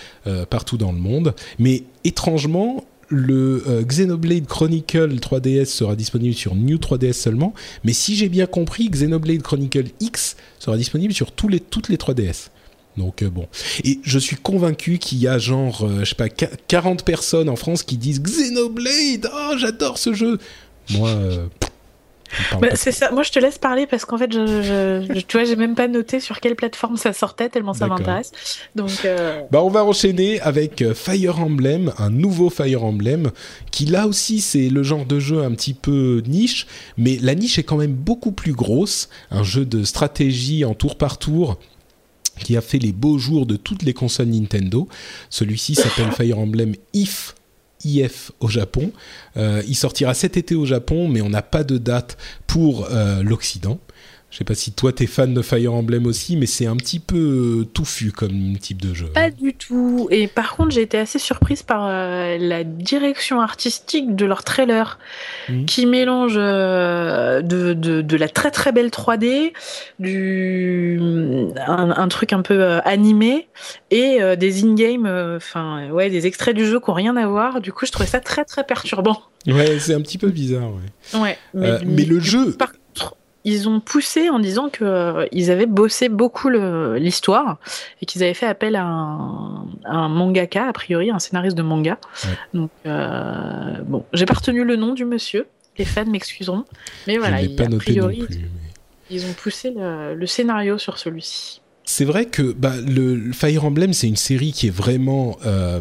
partout dans le monde. Mais étrangement, le Xenoblade Chronicle 3DS sera disponible sur New 3DS seulement, mais si j'ai bien compris, Xenoblade Chronicle X sera disponible sur toutes les 3DS. Donc euh, bon. Et je suis convaincu qu'il y a genre, euh, je sais pas, 40 personnes en France qui disent Xenoblade, oh j'adore ce jeu. Moi, euh, bah, c'est ça. Moi, je te laisse parler parce qu'en fait, je, tu vois, j'ai même pas noté sur quelle plateforme ça sortait tellement ça m'intéresse. Donc, bah, on va enchaîner avec Fire Emblem, un nouveau Fire Emblem qui là aussi c'est le genre de jeu un petit peu niche, mais la niche est quand même beaucoup plus grosse. Un jeu de stratégie en tour par tour qui a fait les beaux jours de toutes les consoles Nintendo. Celui-ci s'appelle Fire Emblem If IF au Japon. Euh, il sortira cet été au Japon, mais on n'a pas de date pour euh, l'Occident. Je sais pas si toi t'es fan de Fire Emblem aussi, mais c'est un petit peu euh, touffu comme type de jeu. Pas du tout. Et par contre, j'ai été assez surprise par euh, la direction artistique de leur trailer, mmh. qui mélange euh, de, de, de, la très très belle 3D, du un, truc un peu animé et des in-game, enfin ouais, des extraits du jeu qui n'ont rien à voir. Du coup, je trouvais ça très très perturbant. Ouais, c'est un petit peu bizarre. Ouais. ouais mais, mais, le jeu ils ont poussé en disant que euh, ils avaient bossé beaucoup l'histoire et qu'ils avaient fait appel à un, mangaka a priori un scénariste de manga. Donc euh, bon, j'ai pas retenu le nom du monsieur. Les fans m'excuseront, mais voilà, a priori ils ont poussé le, scénario sur celui-ci. C'est vrai que bah, le, Fire Emblem, c'est une série qui est vraiment euh,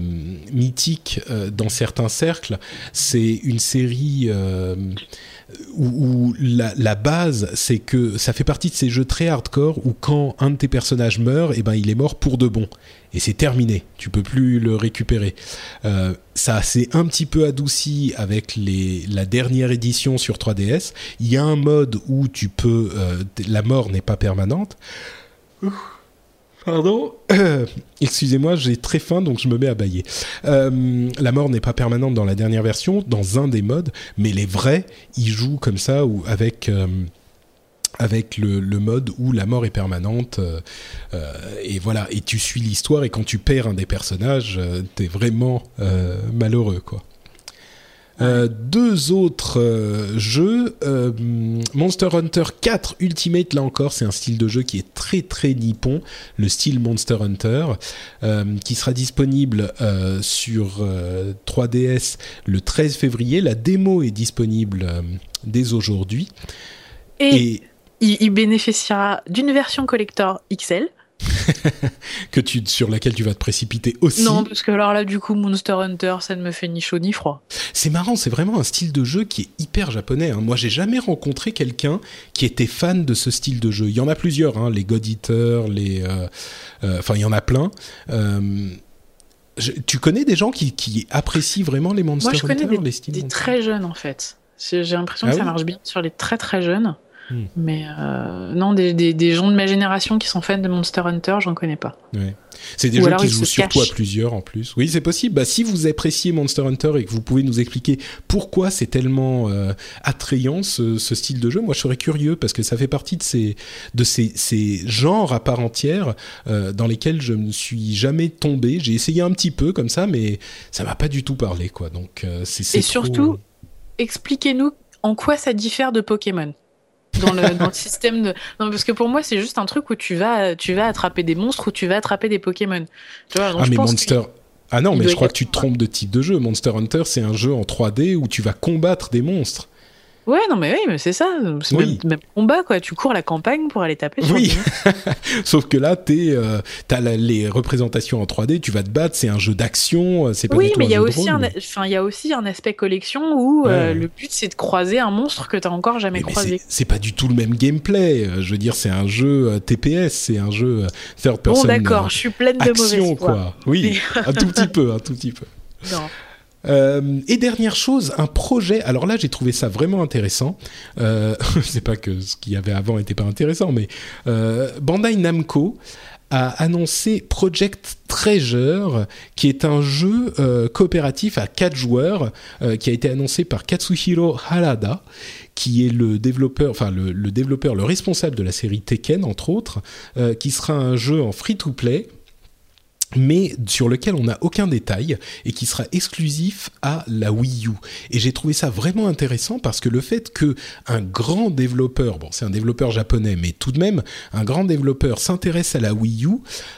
mythique dans certains cercles. C'est une série où, la, base, c'est que ça fait partie de ces jeux très hardcore où quand un de tes personnages meurt, et eh ben il est mort pour de bon. Et c'est terminé, tu peux plus le récupérer. Euh, ça s'est un petit peu adouci avec les, la dernière édition sur 3DS. Il y a un mode où tu peux, euh, la mort n'est pas permanente. Pardon Excusez-moi, j'ai très faim donc je me mets à bailler. Euh, la mort n'est pas permanente dans la dernière version, dans un des modes, mais les vrais, ils jouent comme ça ou avec. Euh, avec le, mode où la mort est permanente et voilà et tu suis l'histoire et quand tu perds un des personnages t'es vraiment malheureux quoi euh, deux autres euh, jeux, euh, Monster Hunter 4 Ultimate, là encore, c'est un style de jeu qui est très très nippon, le style Monster Hunter, qui sera disponible sur 3DS le 13 février. La démo est disponible dès aujourd'hui. Et, il bénéficiera d'une version collector XL que tu, sur laquelle tu vas te précipiter aussi. Non, parce que alors là, du coup, Monster Hunter, ça ne me fait ni chaud ni froid. C'est marrant, c'est vraiment un style de jeu qui est hyper japonais. Hein. Moi, j'ai jamais rencontré quelqu'un qui était fan de ce style de jeu. Il y en a plusieurs, hein, les God Eater, les, euh, euh, enfin, il y en a plein. Euh, tu connais des gens qui, qui, apprécient vraiment les Monster Hunter, Moi, je connais des, très jeunes en fait. J'ai l'impression que ah ça marche bien sur les très très jeunes. Hmm. Mais euh, non, des, des, gens de ma génération qui sont fans de Monster Hunter, j'en connais pas. C'est des jeux qui jouent surtout à plusieurs en plus. Oui, c'est possible. Bah, si vous appréciez Monster Hunter et que vous pouvez nous expliquer pourquoi c'est tellement euh, attrayant ce, style de jeu, moi je serais curieux parce que ça fait partie de ces, de ces, ces genres à part entière euh, dans lesquels je ne suis jamais tombé. J'ai essayé un petit peu comme ça, mais ça m'a pas du tout parlé. Quoi. Donc, c'est, et surtout, expliquez-nous en quoi ça diffère de Pokémon dans le, système de. Non, parce que pour moi, c'est juste un truc où tu vas, tu vas attraper des monstres ou tu vas attraper des Pokémon. Tu vois, ah, mais Monster. Ah non, mais je crois que tu te trompes de type de jeu. Monster Hunter, c'est un jeu en 3D où tu vas combattre des monstres. Ouais, non, mais oui, mais c'est ça. C'est même, même, combat, quoi. Tu cours la campagne pour aller taper sur Oui. Sauf que là, tu euh, as les représentations en 3D, tu vas te battre, c'est un jeu d'action, euh, c'est pas Oui, mais il y, a aussi un, y a aussi un aspect collection où euh, le but, c'est de croiser un monstre que tu encore jamais croisé. C'est pas du tout le même gameplay. Je veux dire, c'est un jeu TPS, c'est un jeu third person. Bon, d'accord, je suis pleine de action, quoi. Oui, un tout petit peu, un tout petit peu. Non. Euh, et dernière chose, un projet. Alors là, j'ai trouvé ça vraiment intéressant. Euh, sais pas que ce qu'il y avait avant n'était pas intéressant, mais euh, Bandai Namco a annoncé Project Treasure, qui est un jeu euh, coopératif à 4 joueurs, qui a été annoncé par Katsuhiro Harada, qui est le développeur, enfin le développeur, le responsable de la série Tekken entre autres, qui sera un jeu en free-to-play mais sur lequel on n'a aucun détail et qui sera exclusif à la Wii U. Et j'ai trouvé ça vraiment intéressant parce que le fait que un grand développeur, bon c'est un développeur japonais, mais tout de même un grand développeur s'intéresse à la Wii U,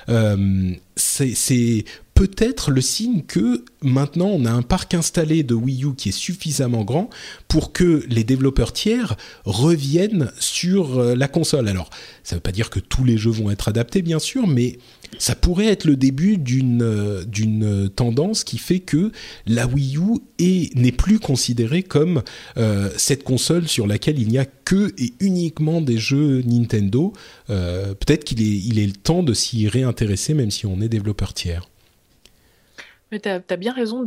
euh, c'est peut-être le signe que maintenant on a un parc installé de Wii U qui est suffisamment grand pour que les développeurs tiers reviennent sur euh, la console. Alors, ça ne veut pas dire que tous les jeux vont être adaptés, bien sûr, mais ça pourrait être le début d'une euh, tendance qui fait que la Wii U n'est plus considérée comme euh, cette console sur laquelle il n'y a que et uniquement des jeux Nintendo. Peut-être qu'il est, il est le temps de s'y réintéresser, même si on est développeur tiers. Mais tu as, bien raison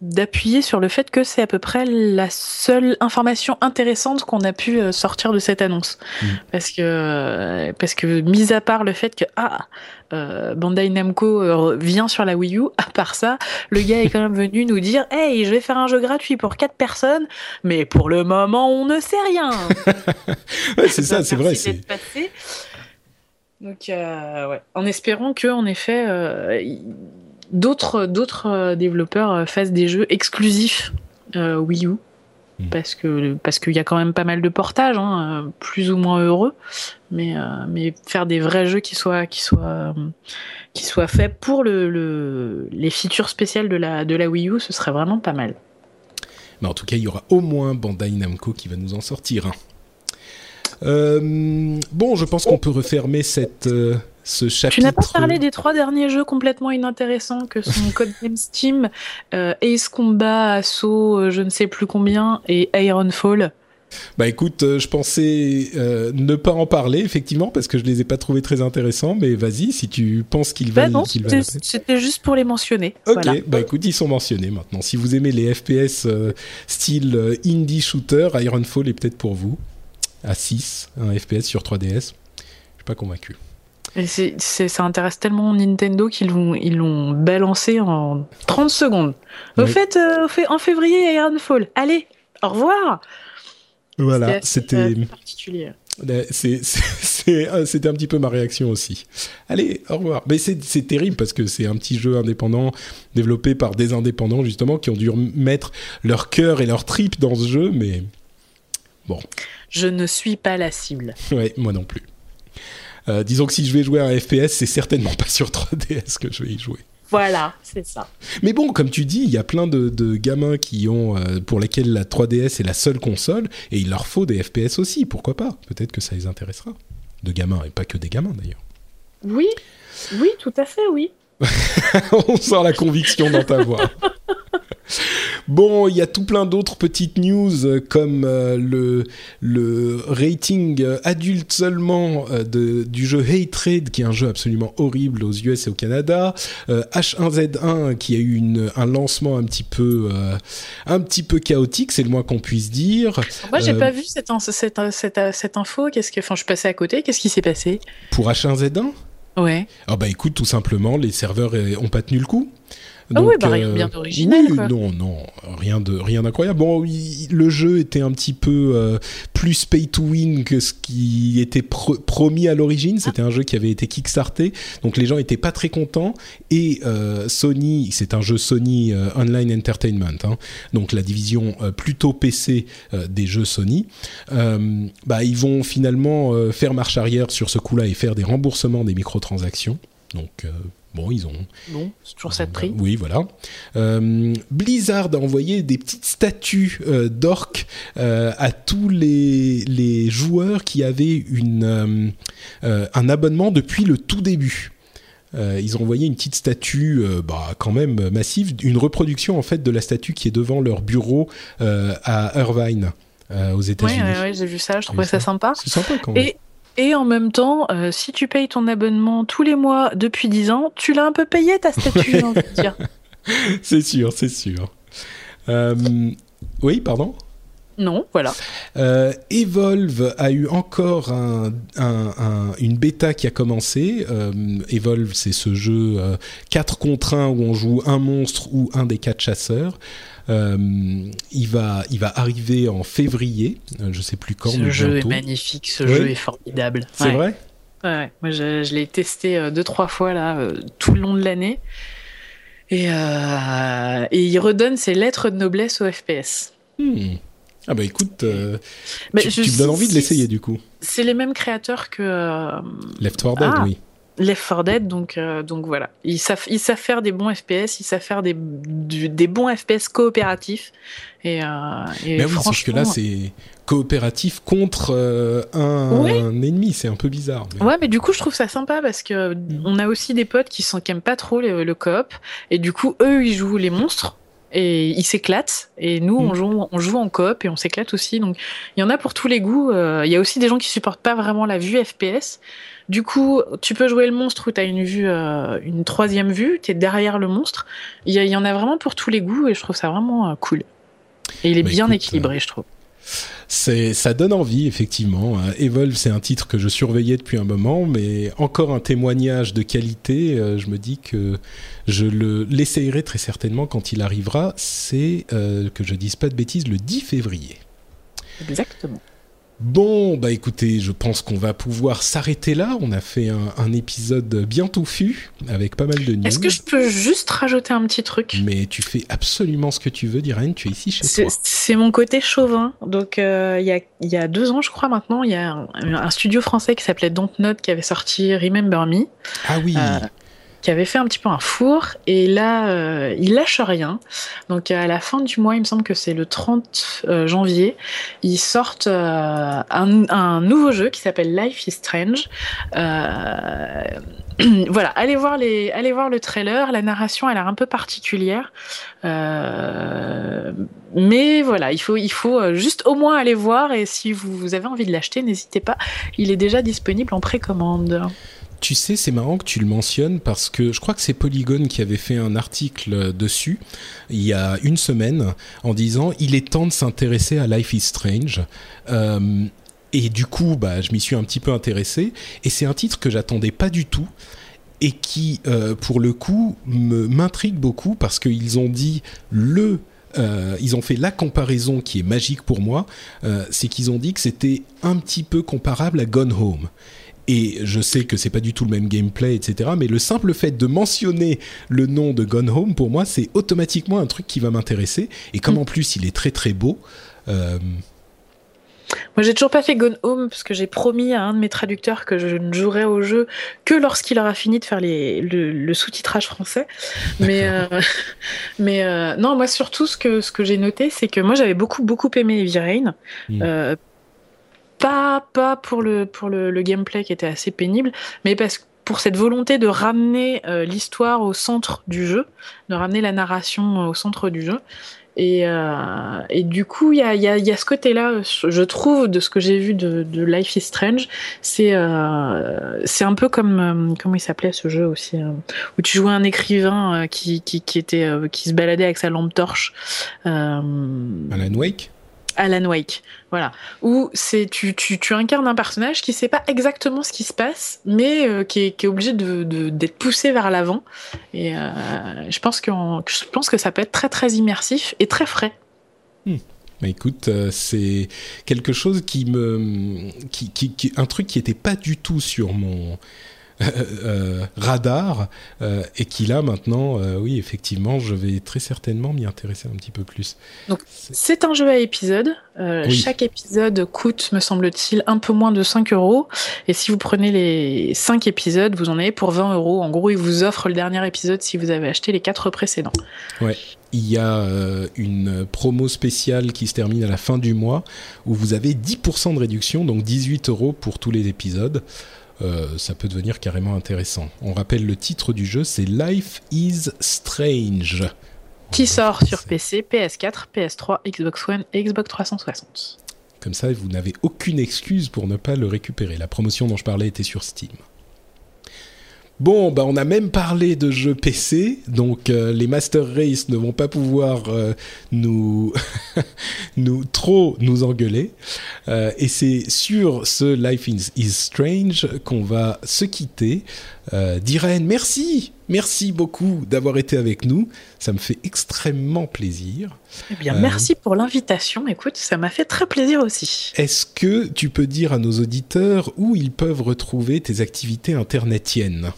d'appuyer sur le fait que c'est à peu près la seule information intéressante qu'on a pu euh, sortir de cette annonce. Mm. Parce que, parce que, mis à part le fait que ah, euh, Bandai Namco euh, vient sur la Wii U, à part ça, le gars est quand même venu nous dire Hey, je vais faire un jeu gratuit pour 4 personnes, mais pour le moment, on ne sait rien. c'est ça, c'est vrai. Donc, ouais. en espérant que, en effet, d'autres d'autres euh, développeurs euh, fassent des jeux exclusifs euh, Wii U. Hmm. parce que parce qu'il y a quand même pas mal de portages hein, plus ou moins heureux. Mais mais faire des vrais jeux qui soient qui soient qui soient faits pour le, les features spéciales de la de la Wii U ce serait vraiment pas mal. Mais en tout cas il y aura au moins Bandai Namco qui va nous en sortir bon je pense qu'on peut refermer cette tu n'as pas parlé des trois derniers jeux complètement inintéressants que sont Codename Steam, euh, Ace Combat, Assault, euh, je ne sais plus combien, et Ironfall. Bah écoute, euh, je pensais ne pas en parler effectivement parce que je les ai pas trouvés très intéressants, mais vas-y si tu penses qu'ils bah valent, bah C'était juste pour les mentionner. Ok, bah écoute, ils sont mentionnés maintenant. Si vous aimez les FPS style indie shooter, Ironfall est peut-être pour vous. À 6, un FPS sur 3DS. Je suis pas convaincu. Et ça intéresse tellement Nintendo qu'ils l'ont ils l'ont balancé en 30 secondes. Au, fait, euh, en février, Ironfall. Allez, au revoir. Voilà, c'était particulier. C'était un petit peu ma réaction aussi. Allez, au revoir. Mais c'est terrible parce que c'est un petit jeu indépendant développé par des indépendants justement qui ont dû mettre leur cœur et leur trip dans ce jeu, mais bon. Je ne suis pas la cible. Ouais, moi non plus. Euh, disons que si je vais jouer à un FPS, c'est certainement pas sur 3DS que je vais y jouer. Voilà, c'est ça. Mais bon, comme tu dis, il y a plein de, gamins qui ont, euh, pour lesquels la 3DS est la seule console, et il leur faut des FPS aussi. Pourquoi pas? Peut-être que ça les intéressera. De gamins, et pas que des gamins d'ailleurs. Oui, oui, tout à fait, oui. On sent la conviction dans ta voix. Bon, il y a tout plein d'autres petites news euh, comme euh, le, le rating euh, adulte seulement de, du jeu Hatred, qui est un jeu absolument horrible aux US et au Canada. H1Z1 qui a eu une, un lancement un petit peu, un petit peu chaotique, c'est le moins qu'on puisse dire. Moi, j'ai pas vu cette, cette, cette, cette info. Qu'est-ce que, enfin, je suis passé à côté. Qu'est-ce qui s'est passé? Pour H1Z1 Ouais. Ah bah écoute, tout simplement, les serveurs ont pas tenu le coup. Ah oui, bah, rien bien d'original. Oui, non, non, rien de rien d'incroyable. Bon, le jeu était un petit peu euh, plus pay to win que ce qui était promis à l'origine. C'était un jeu qui avait été kickstarté, donc les gens étaient pas très contents. Et euh, Sony, c'est un jeu Sony euh, Online Entertainment, hein, donc la division plutôt PC des jeux Sony. bah, ils vont finalement faire marche arrière sur ce coup-là et faire des remboursements des microtransactions. Donc Bon, ils ont. Bon, c'est toujours ça de prix. Oui, voilà. Euh, Blizzard a envoyé des petites statues euh, d'orques euh, à tous les, les, joueurs qui avaient une, un abonnement depuis le tout début. ils ont envoyé une petite statue, bah, quand même massive, une reproduction en fait de la statue qui est devant leur bureau à Irvine, aux États-Unis. Oui, ouais, j'ai vu ça, je trouvais ça, sympa. C'est sympa quand même. Et et en même temps, euh, si tu payes ton abonnement tous les mois depuis 10 ans, tu l'as un peu payé ta statue, j'ai envie de dire. C'est sûr, c'est sûr. Euh, oui, pardon? Non, voilà. Euh, Evolve a eu encore un, une bêta qui a commencé. Evolve, c'est ce jeu 4 contre 1 où on joue un monstre ou un des quatre chasseurs. Euh, il, va, il va arriver en février, euh, je sais plus quand. Ce jeu est magnifique, ce jeu est formidable. C'est vrai Ouais, moi je, l'ai testé euh, deux trois fois là tout le long de l'année et, et, il redonne ses lettres de noblesse au FPS. Hmm. Ah bah écoute, tu, me donnes envie de l'essayer du coup. C'est les mêmes créateurs que Left 4 Dead, ah. oui. Left 4 Dead, donc, euh, donc voilà. Ils savent, ils savent faire des bons FPS, ils savent faire des, des bons FPS coopératifs. Et, euh, et mais oui, sauf que là, c'est coopératif contre euh, un, ennemi, c'est un peu bizarre. Ouais, mais du coup, je trouve ça sympa parce que on a aussi des potes qui aiment pas trop le, coop, et du coup, eux, ils jouent les monstres et ils s'éclatent. Et nous, on, mm. joue, on joue en coop et on s'éclate aussi. Donc, il y en a pour tous les goûts. Il y a aussi des gens qui supportent pas vraiment la vue FPS. Du coup, tu peux jouer le monstre où tu as une vue, euh, une troisième vue, tu es derrière le monstre. Il y, en a vraiment pour tous les goûts et je trouve ça vraiment euh, cool. Et il est bah, bien équilibré, je trouve. C'est, ça donne envie, effectivement. Evolve, c'est un titre que je surveillais depuis un moment, mais encore un témoignage de qualité. Euh, je me dis que je le, l'essayerai très certainement quand il arrivera. C'est, que je dise pas de bêtises, le 10 février. Exactement. Bon, bah écoutez, je pense qu'on va pouvoir s'arrêter là. On a fait un, épisode bien touffu avec pas mal de news. Est-ce que je peux juste rajouter un petit truc? Mais tu fais absolument ce que tu veux, Diren. Tu es ici chez toi. C'est mon côté chauvin. Donc euh, il y, a, deux ans, je crois maintenant, il y a un, studio français qui s'appelait Dontnod qui avait sorti Remember Me. Ah oui. Euh, qui avait fait un petit peu un four et là euh, il lâche rien. Donc à la fin du mois, il me semble que c'est le 30 euh, janvier, ils sortent euh, un, nouveau jeu qui s'appelle Life is Strange. voilà, allez voir les, allez voir le trailer. La narration a l'air un peu particulière, mais voilà, il faut, il faut juste au moins aller voir et si vous avez envie de l'acheter, n'hésitez pas. Il est déjà disponible en précommande. Tu sais, c'est marrant que tu le mentionnes parce que je crois que c'est Polygon qui avait fait un article dessus il y a une semaine en disant il est temps de s'intéresser à Life is Strange. Euh, et du coup, bah, je m'y suis un petit peu intéressé et c'est un titre que j'attendais pas du tout et qui, euh, pour le coup, m'intrigue beaucoup parce qu'ils ont dit le euh, ils ont fait la comparaison qui est magique pour moi, euh, c'est qu'ils ont dit que c'était un petit peu comparable à Gone Home. Et je sais que c'est pas du tout le même gameplay, etc. Mais le simple fait de mentionner le nom de Gone Home, pour moi, c'est automatiquement un truc qui va m'intéresser. Et comme mm. en plus il est très très beau, euh, moi, j'ai toujours pas fait Gone Home parce que j'ai promis à un de mes traducteurs que je ne jouerai au jeu que lorsqu'il aura fini de faire les, le, sous-titrage français. Mais, euh, mais euh, non, moi surtout ce que, ce que j'ai noté, c'est que moi j'avais beaucoup beaucoup aimé Heavy Rain. Hmm. Euh, pas pas pour le pour le, gameplay qui était assez pénible, mais parce que pour cette volonté de ramener l'histoire au centre du jeu, de ramener la narration au centre du jeu. Et, euh, et, du coup, il y a, y, y a, ce côté-là, je trouve, de ce que j'ai vu de, Life is Strange. C'est euh, un peu comme euh, comment il s'appelait ce jeu aussi, euh, où tu jouais un écrivain euh, qui, qui, qui était qui se baladait avec sa lampe torche. Alan Wake? Alan Wake, voilà, où c'est tu, tu, tu, incarnes un personnage qui sait pas exactement ce qui se passe, mais euh, qui, est, qui, est, obligé de, d'être poussé vers l'avant. Et euh, je pense que je pense que ça peut être très très immersif et très frais. Mais écoute, euh, c'est quelque chose qui me, qui, qui, un truc qui était pas du tout sur mon radar euh, et qui là maintenant, oui, effectivement, je vais très certainement m'y intéresser un petit peu plus. Donc c'est un jeu à épisodes. Chaque épisode coûte, me semble-t-il, un peu moins de 5 euros. Et si vous prenez les 5 épisodes, vous en avez pour 20 euros. En gros, ils vous offrent le dernier épisode si vous avez acheté les 4 précédents. Ouais. Il y a une promo spéciale qui se termine à la fin du mois où vous avez 10% de réduction, donc 18 euros pour tous les épisodes. Euh, ça peut devenir carrément intéressant. On rappelle le titre du jeu, c'est Life is Strange. Qui sort sur PC, PS4, PS3, Xbox One et Xbox 360. Comme ça, vous n'avez aucune excuse pour ne pas le récupérer. La promotion dont je parlais était sur Steam. Bon, bah on a même parlé de jeux PC, donc euh, les Master Race ne vont pas pouvoir euh, nous, nous trop nous engueuler. Euh, et c'est sur ce Life is, Strange qu'on va se quitter. Diren, merci, merci beaucoup d'avoir été avec nous. Ça me fait extrêmement plaisir. Eh bien, merci pour l'invitation. Écoute, ça m'a fait très plaisir aussi. Est-ce que tu peux dire à nos auditeurs où ils peuvent retrouver tes activités internetiennes?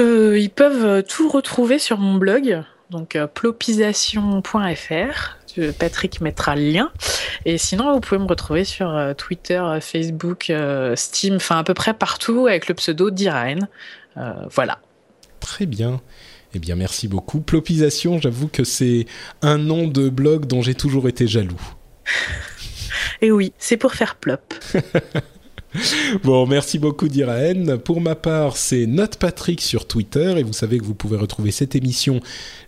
Euh, ils peuvent tout retrouver sur mon blog, donc euh, plopisation.fr. Patrick mettra le lien. Et sinon, vous pouvez me retrouver sur euh, Twitter, Facebook, Steam, enfin à peu près partout avec le pseudo d'Irene. voilà. Très bien. Eh bien, merci beaucoup. Plopisation, j'avoue que c'est un nom de blog dont j'ai toujours été jaloux. Et oui, c'est pour faire plop. Bon, merci beaucoup Diraen. Pour ma part, c'est Note Patrick sur Twitter et vous savez que vous pouvez retrouver cette émission,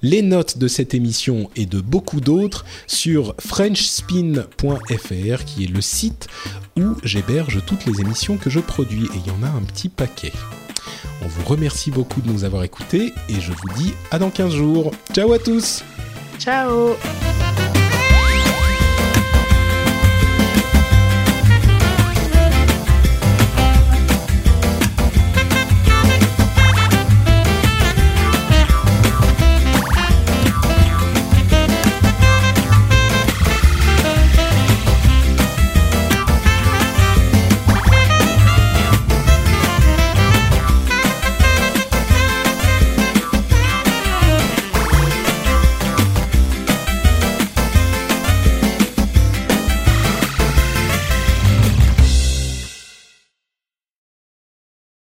les notes de cette émission et de beaucoup d'autres sur frenchspin.fr qui est le site où j'héberge toutes les émissions que je produis et il y en a un petit paquet. On vous remercie beaucoup de nous avoir écoutés et je vous dis à dans 15 jours. Ciao à tous Ciao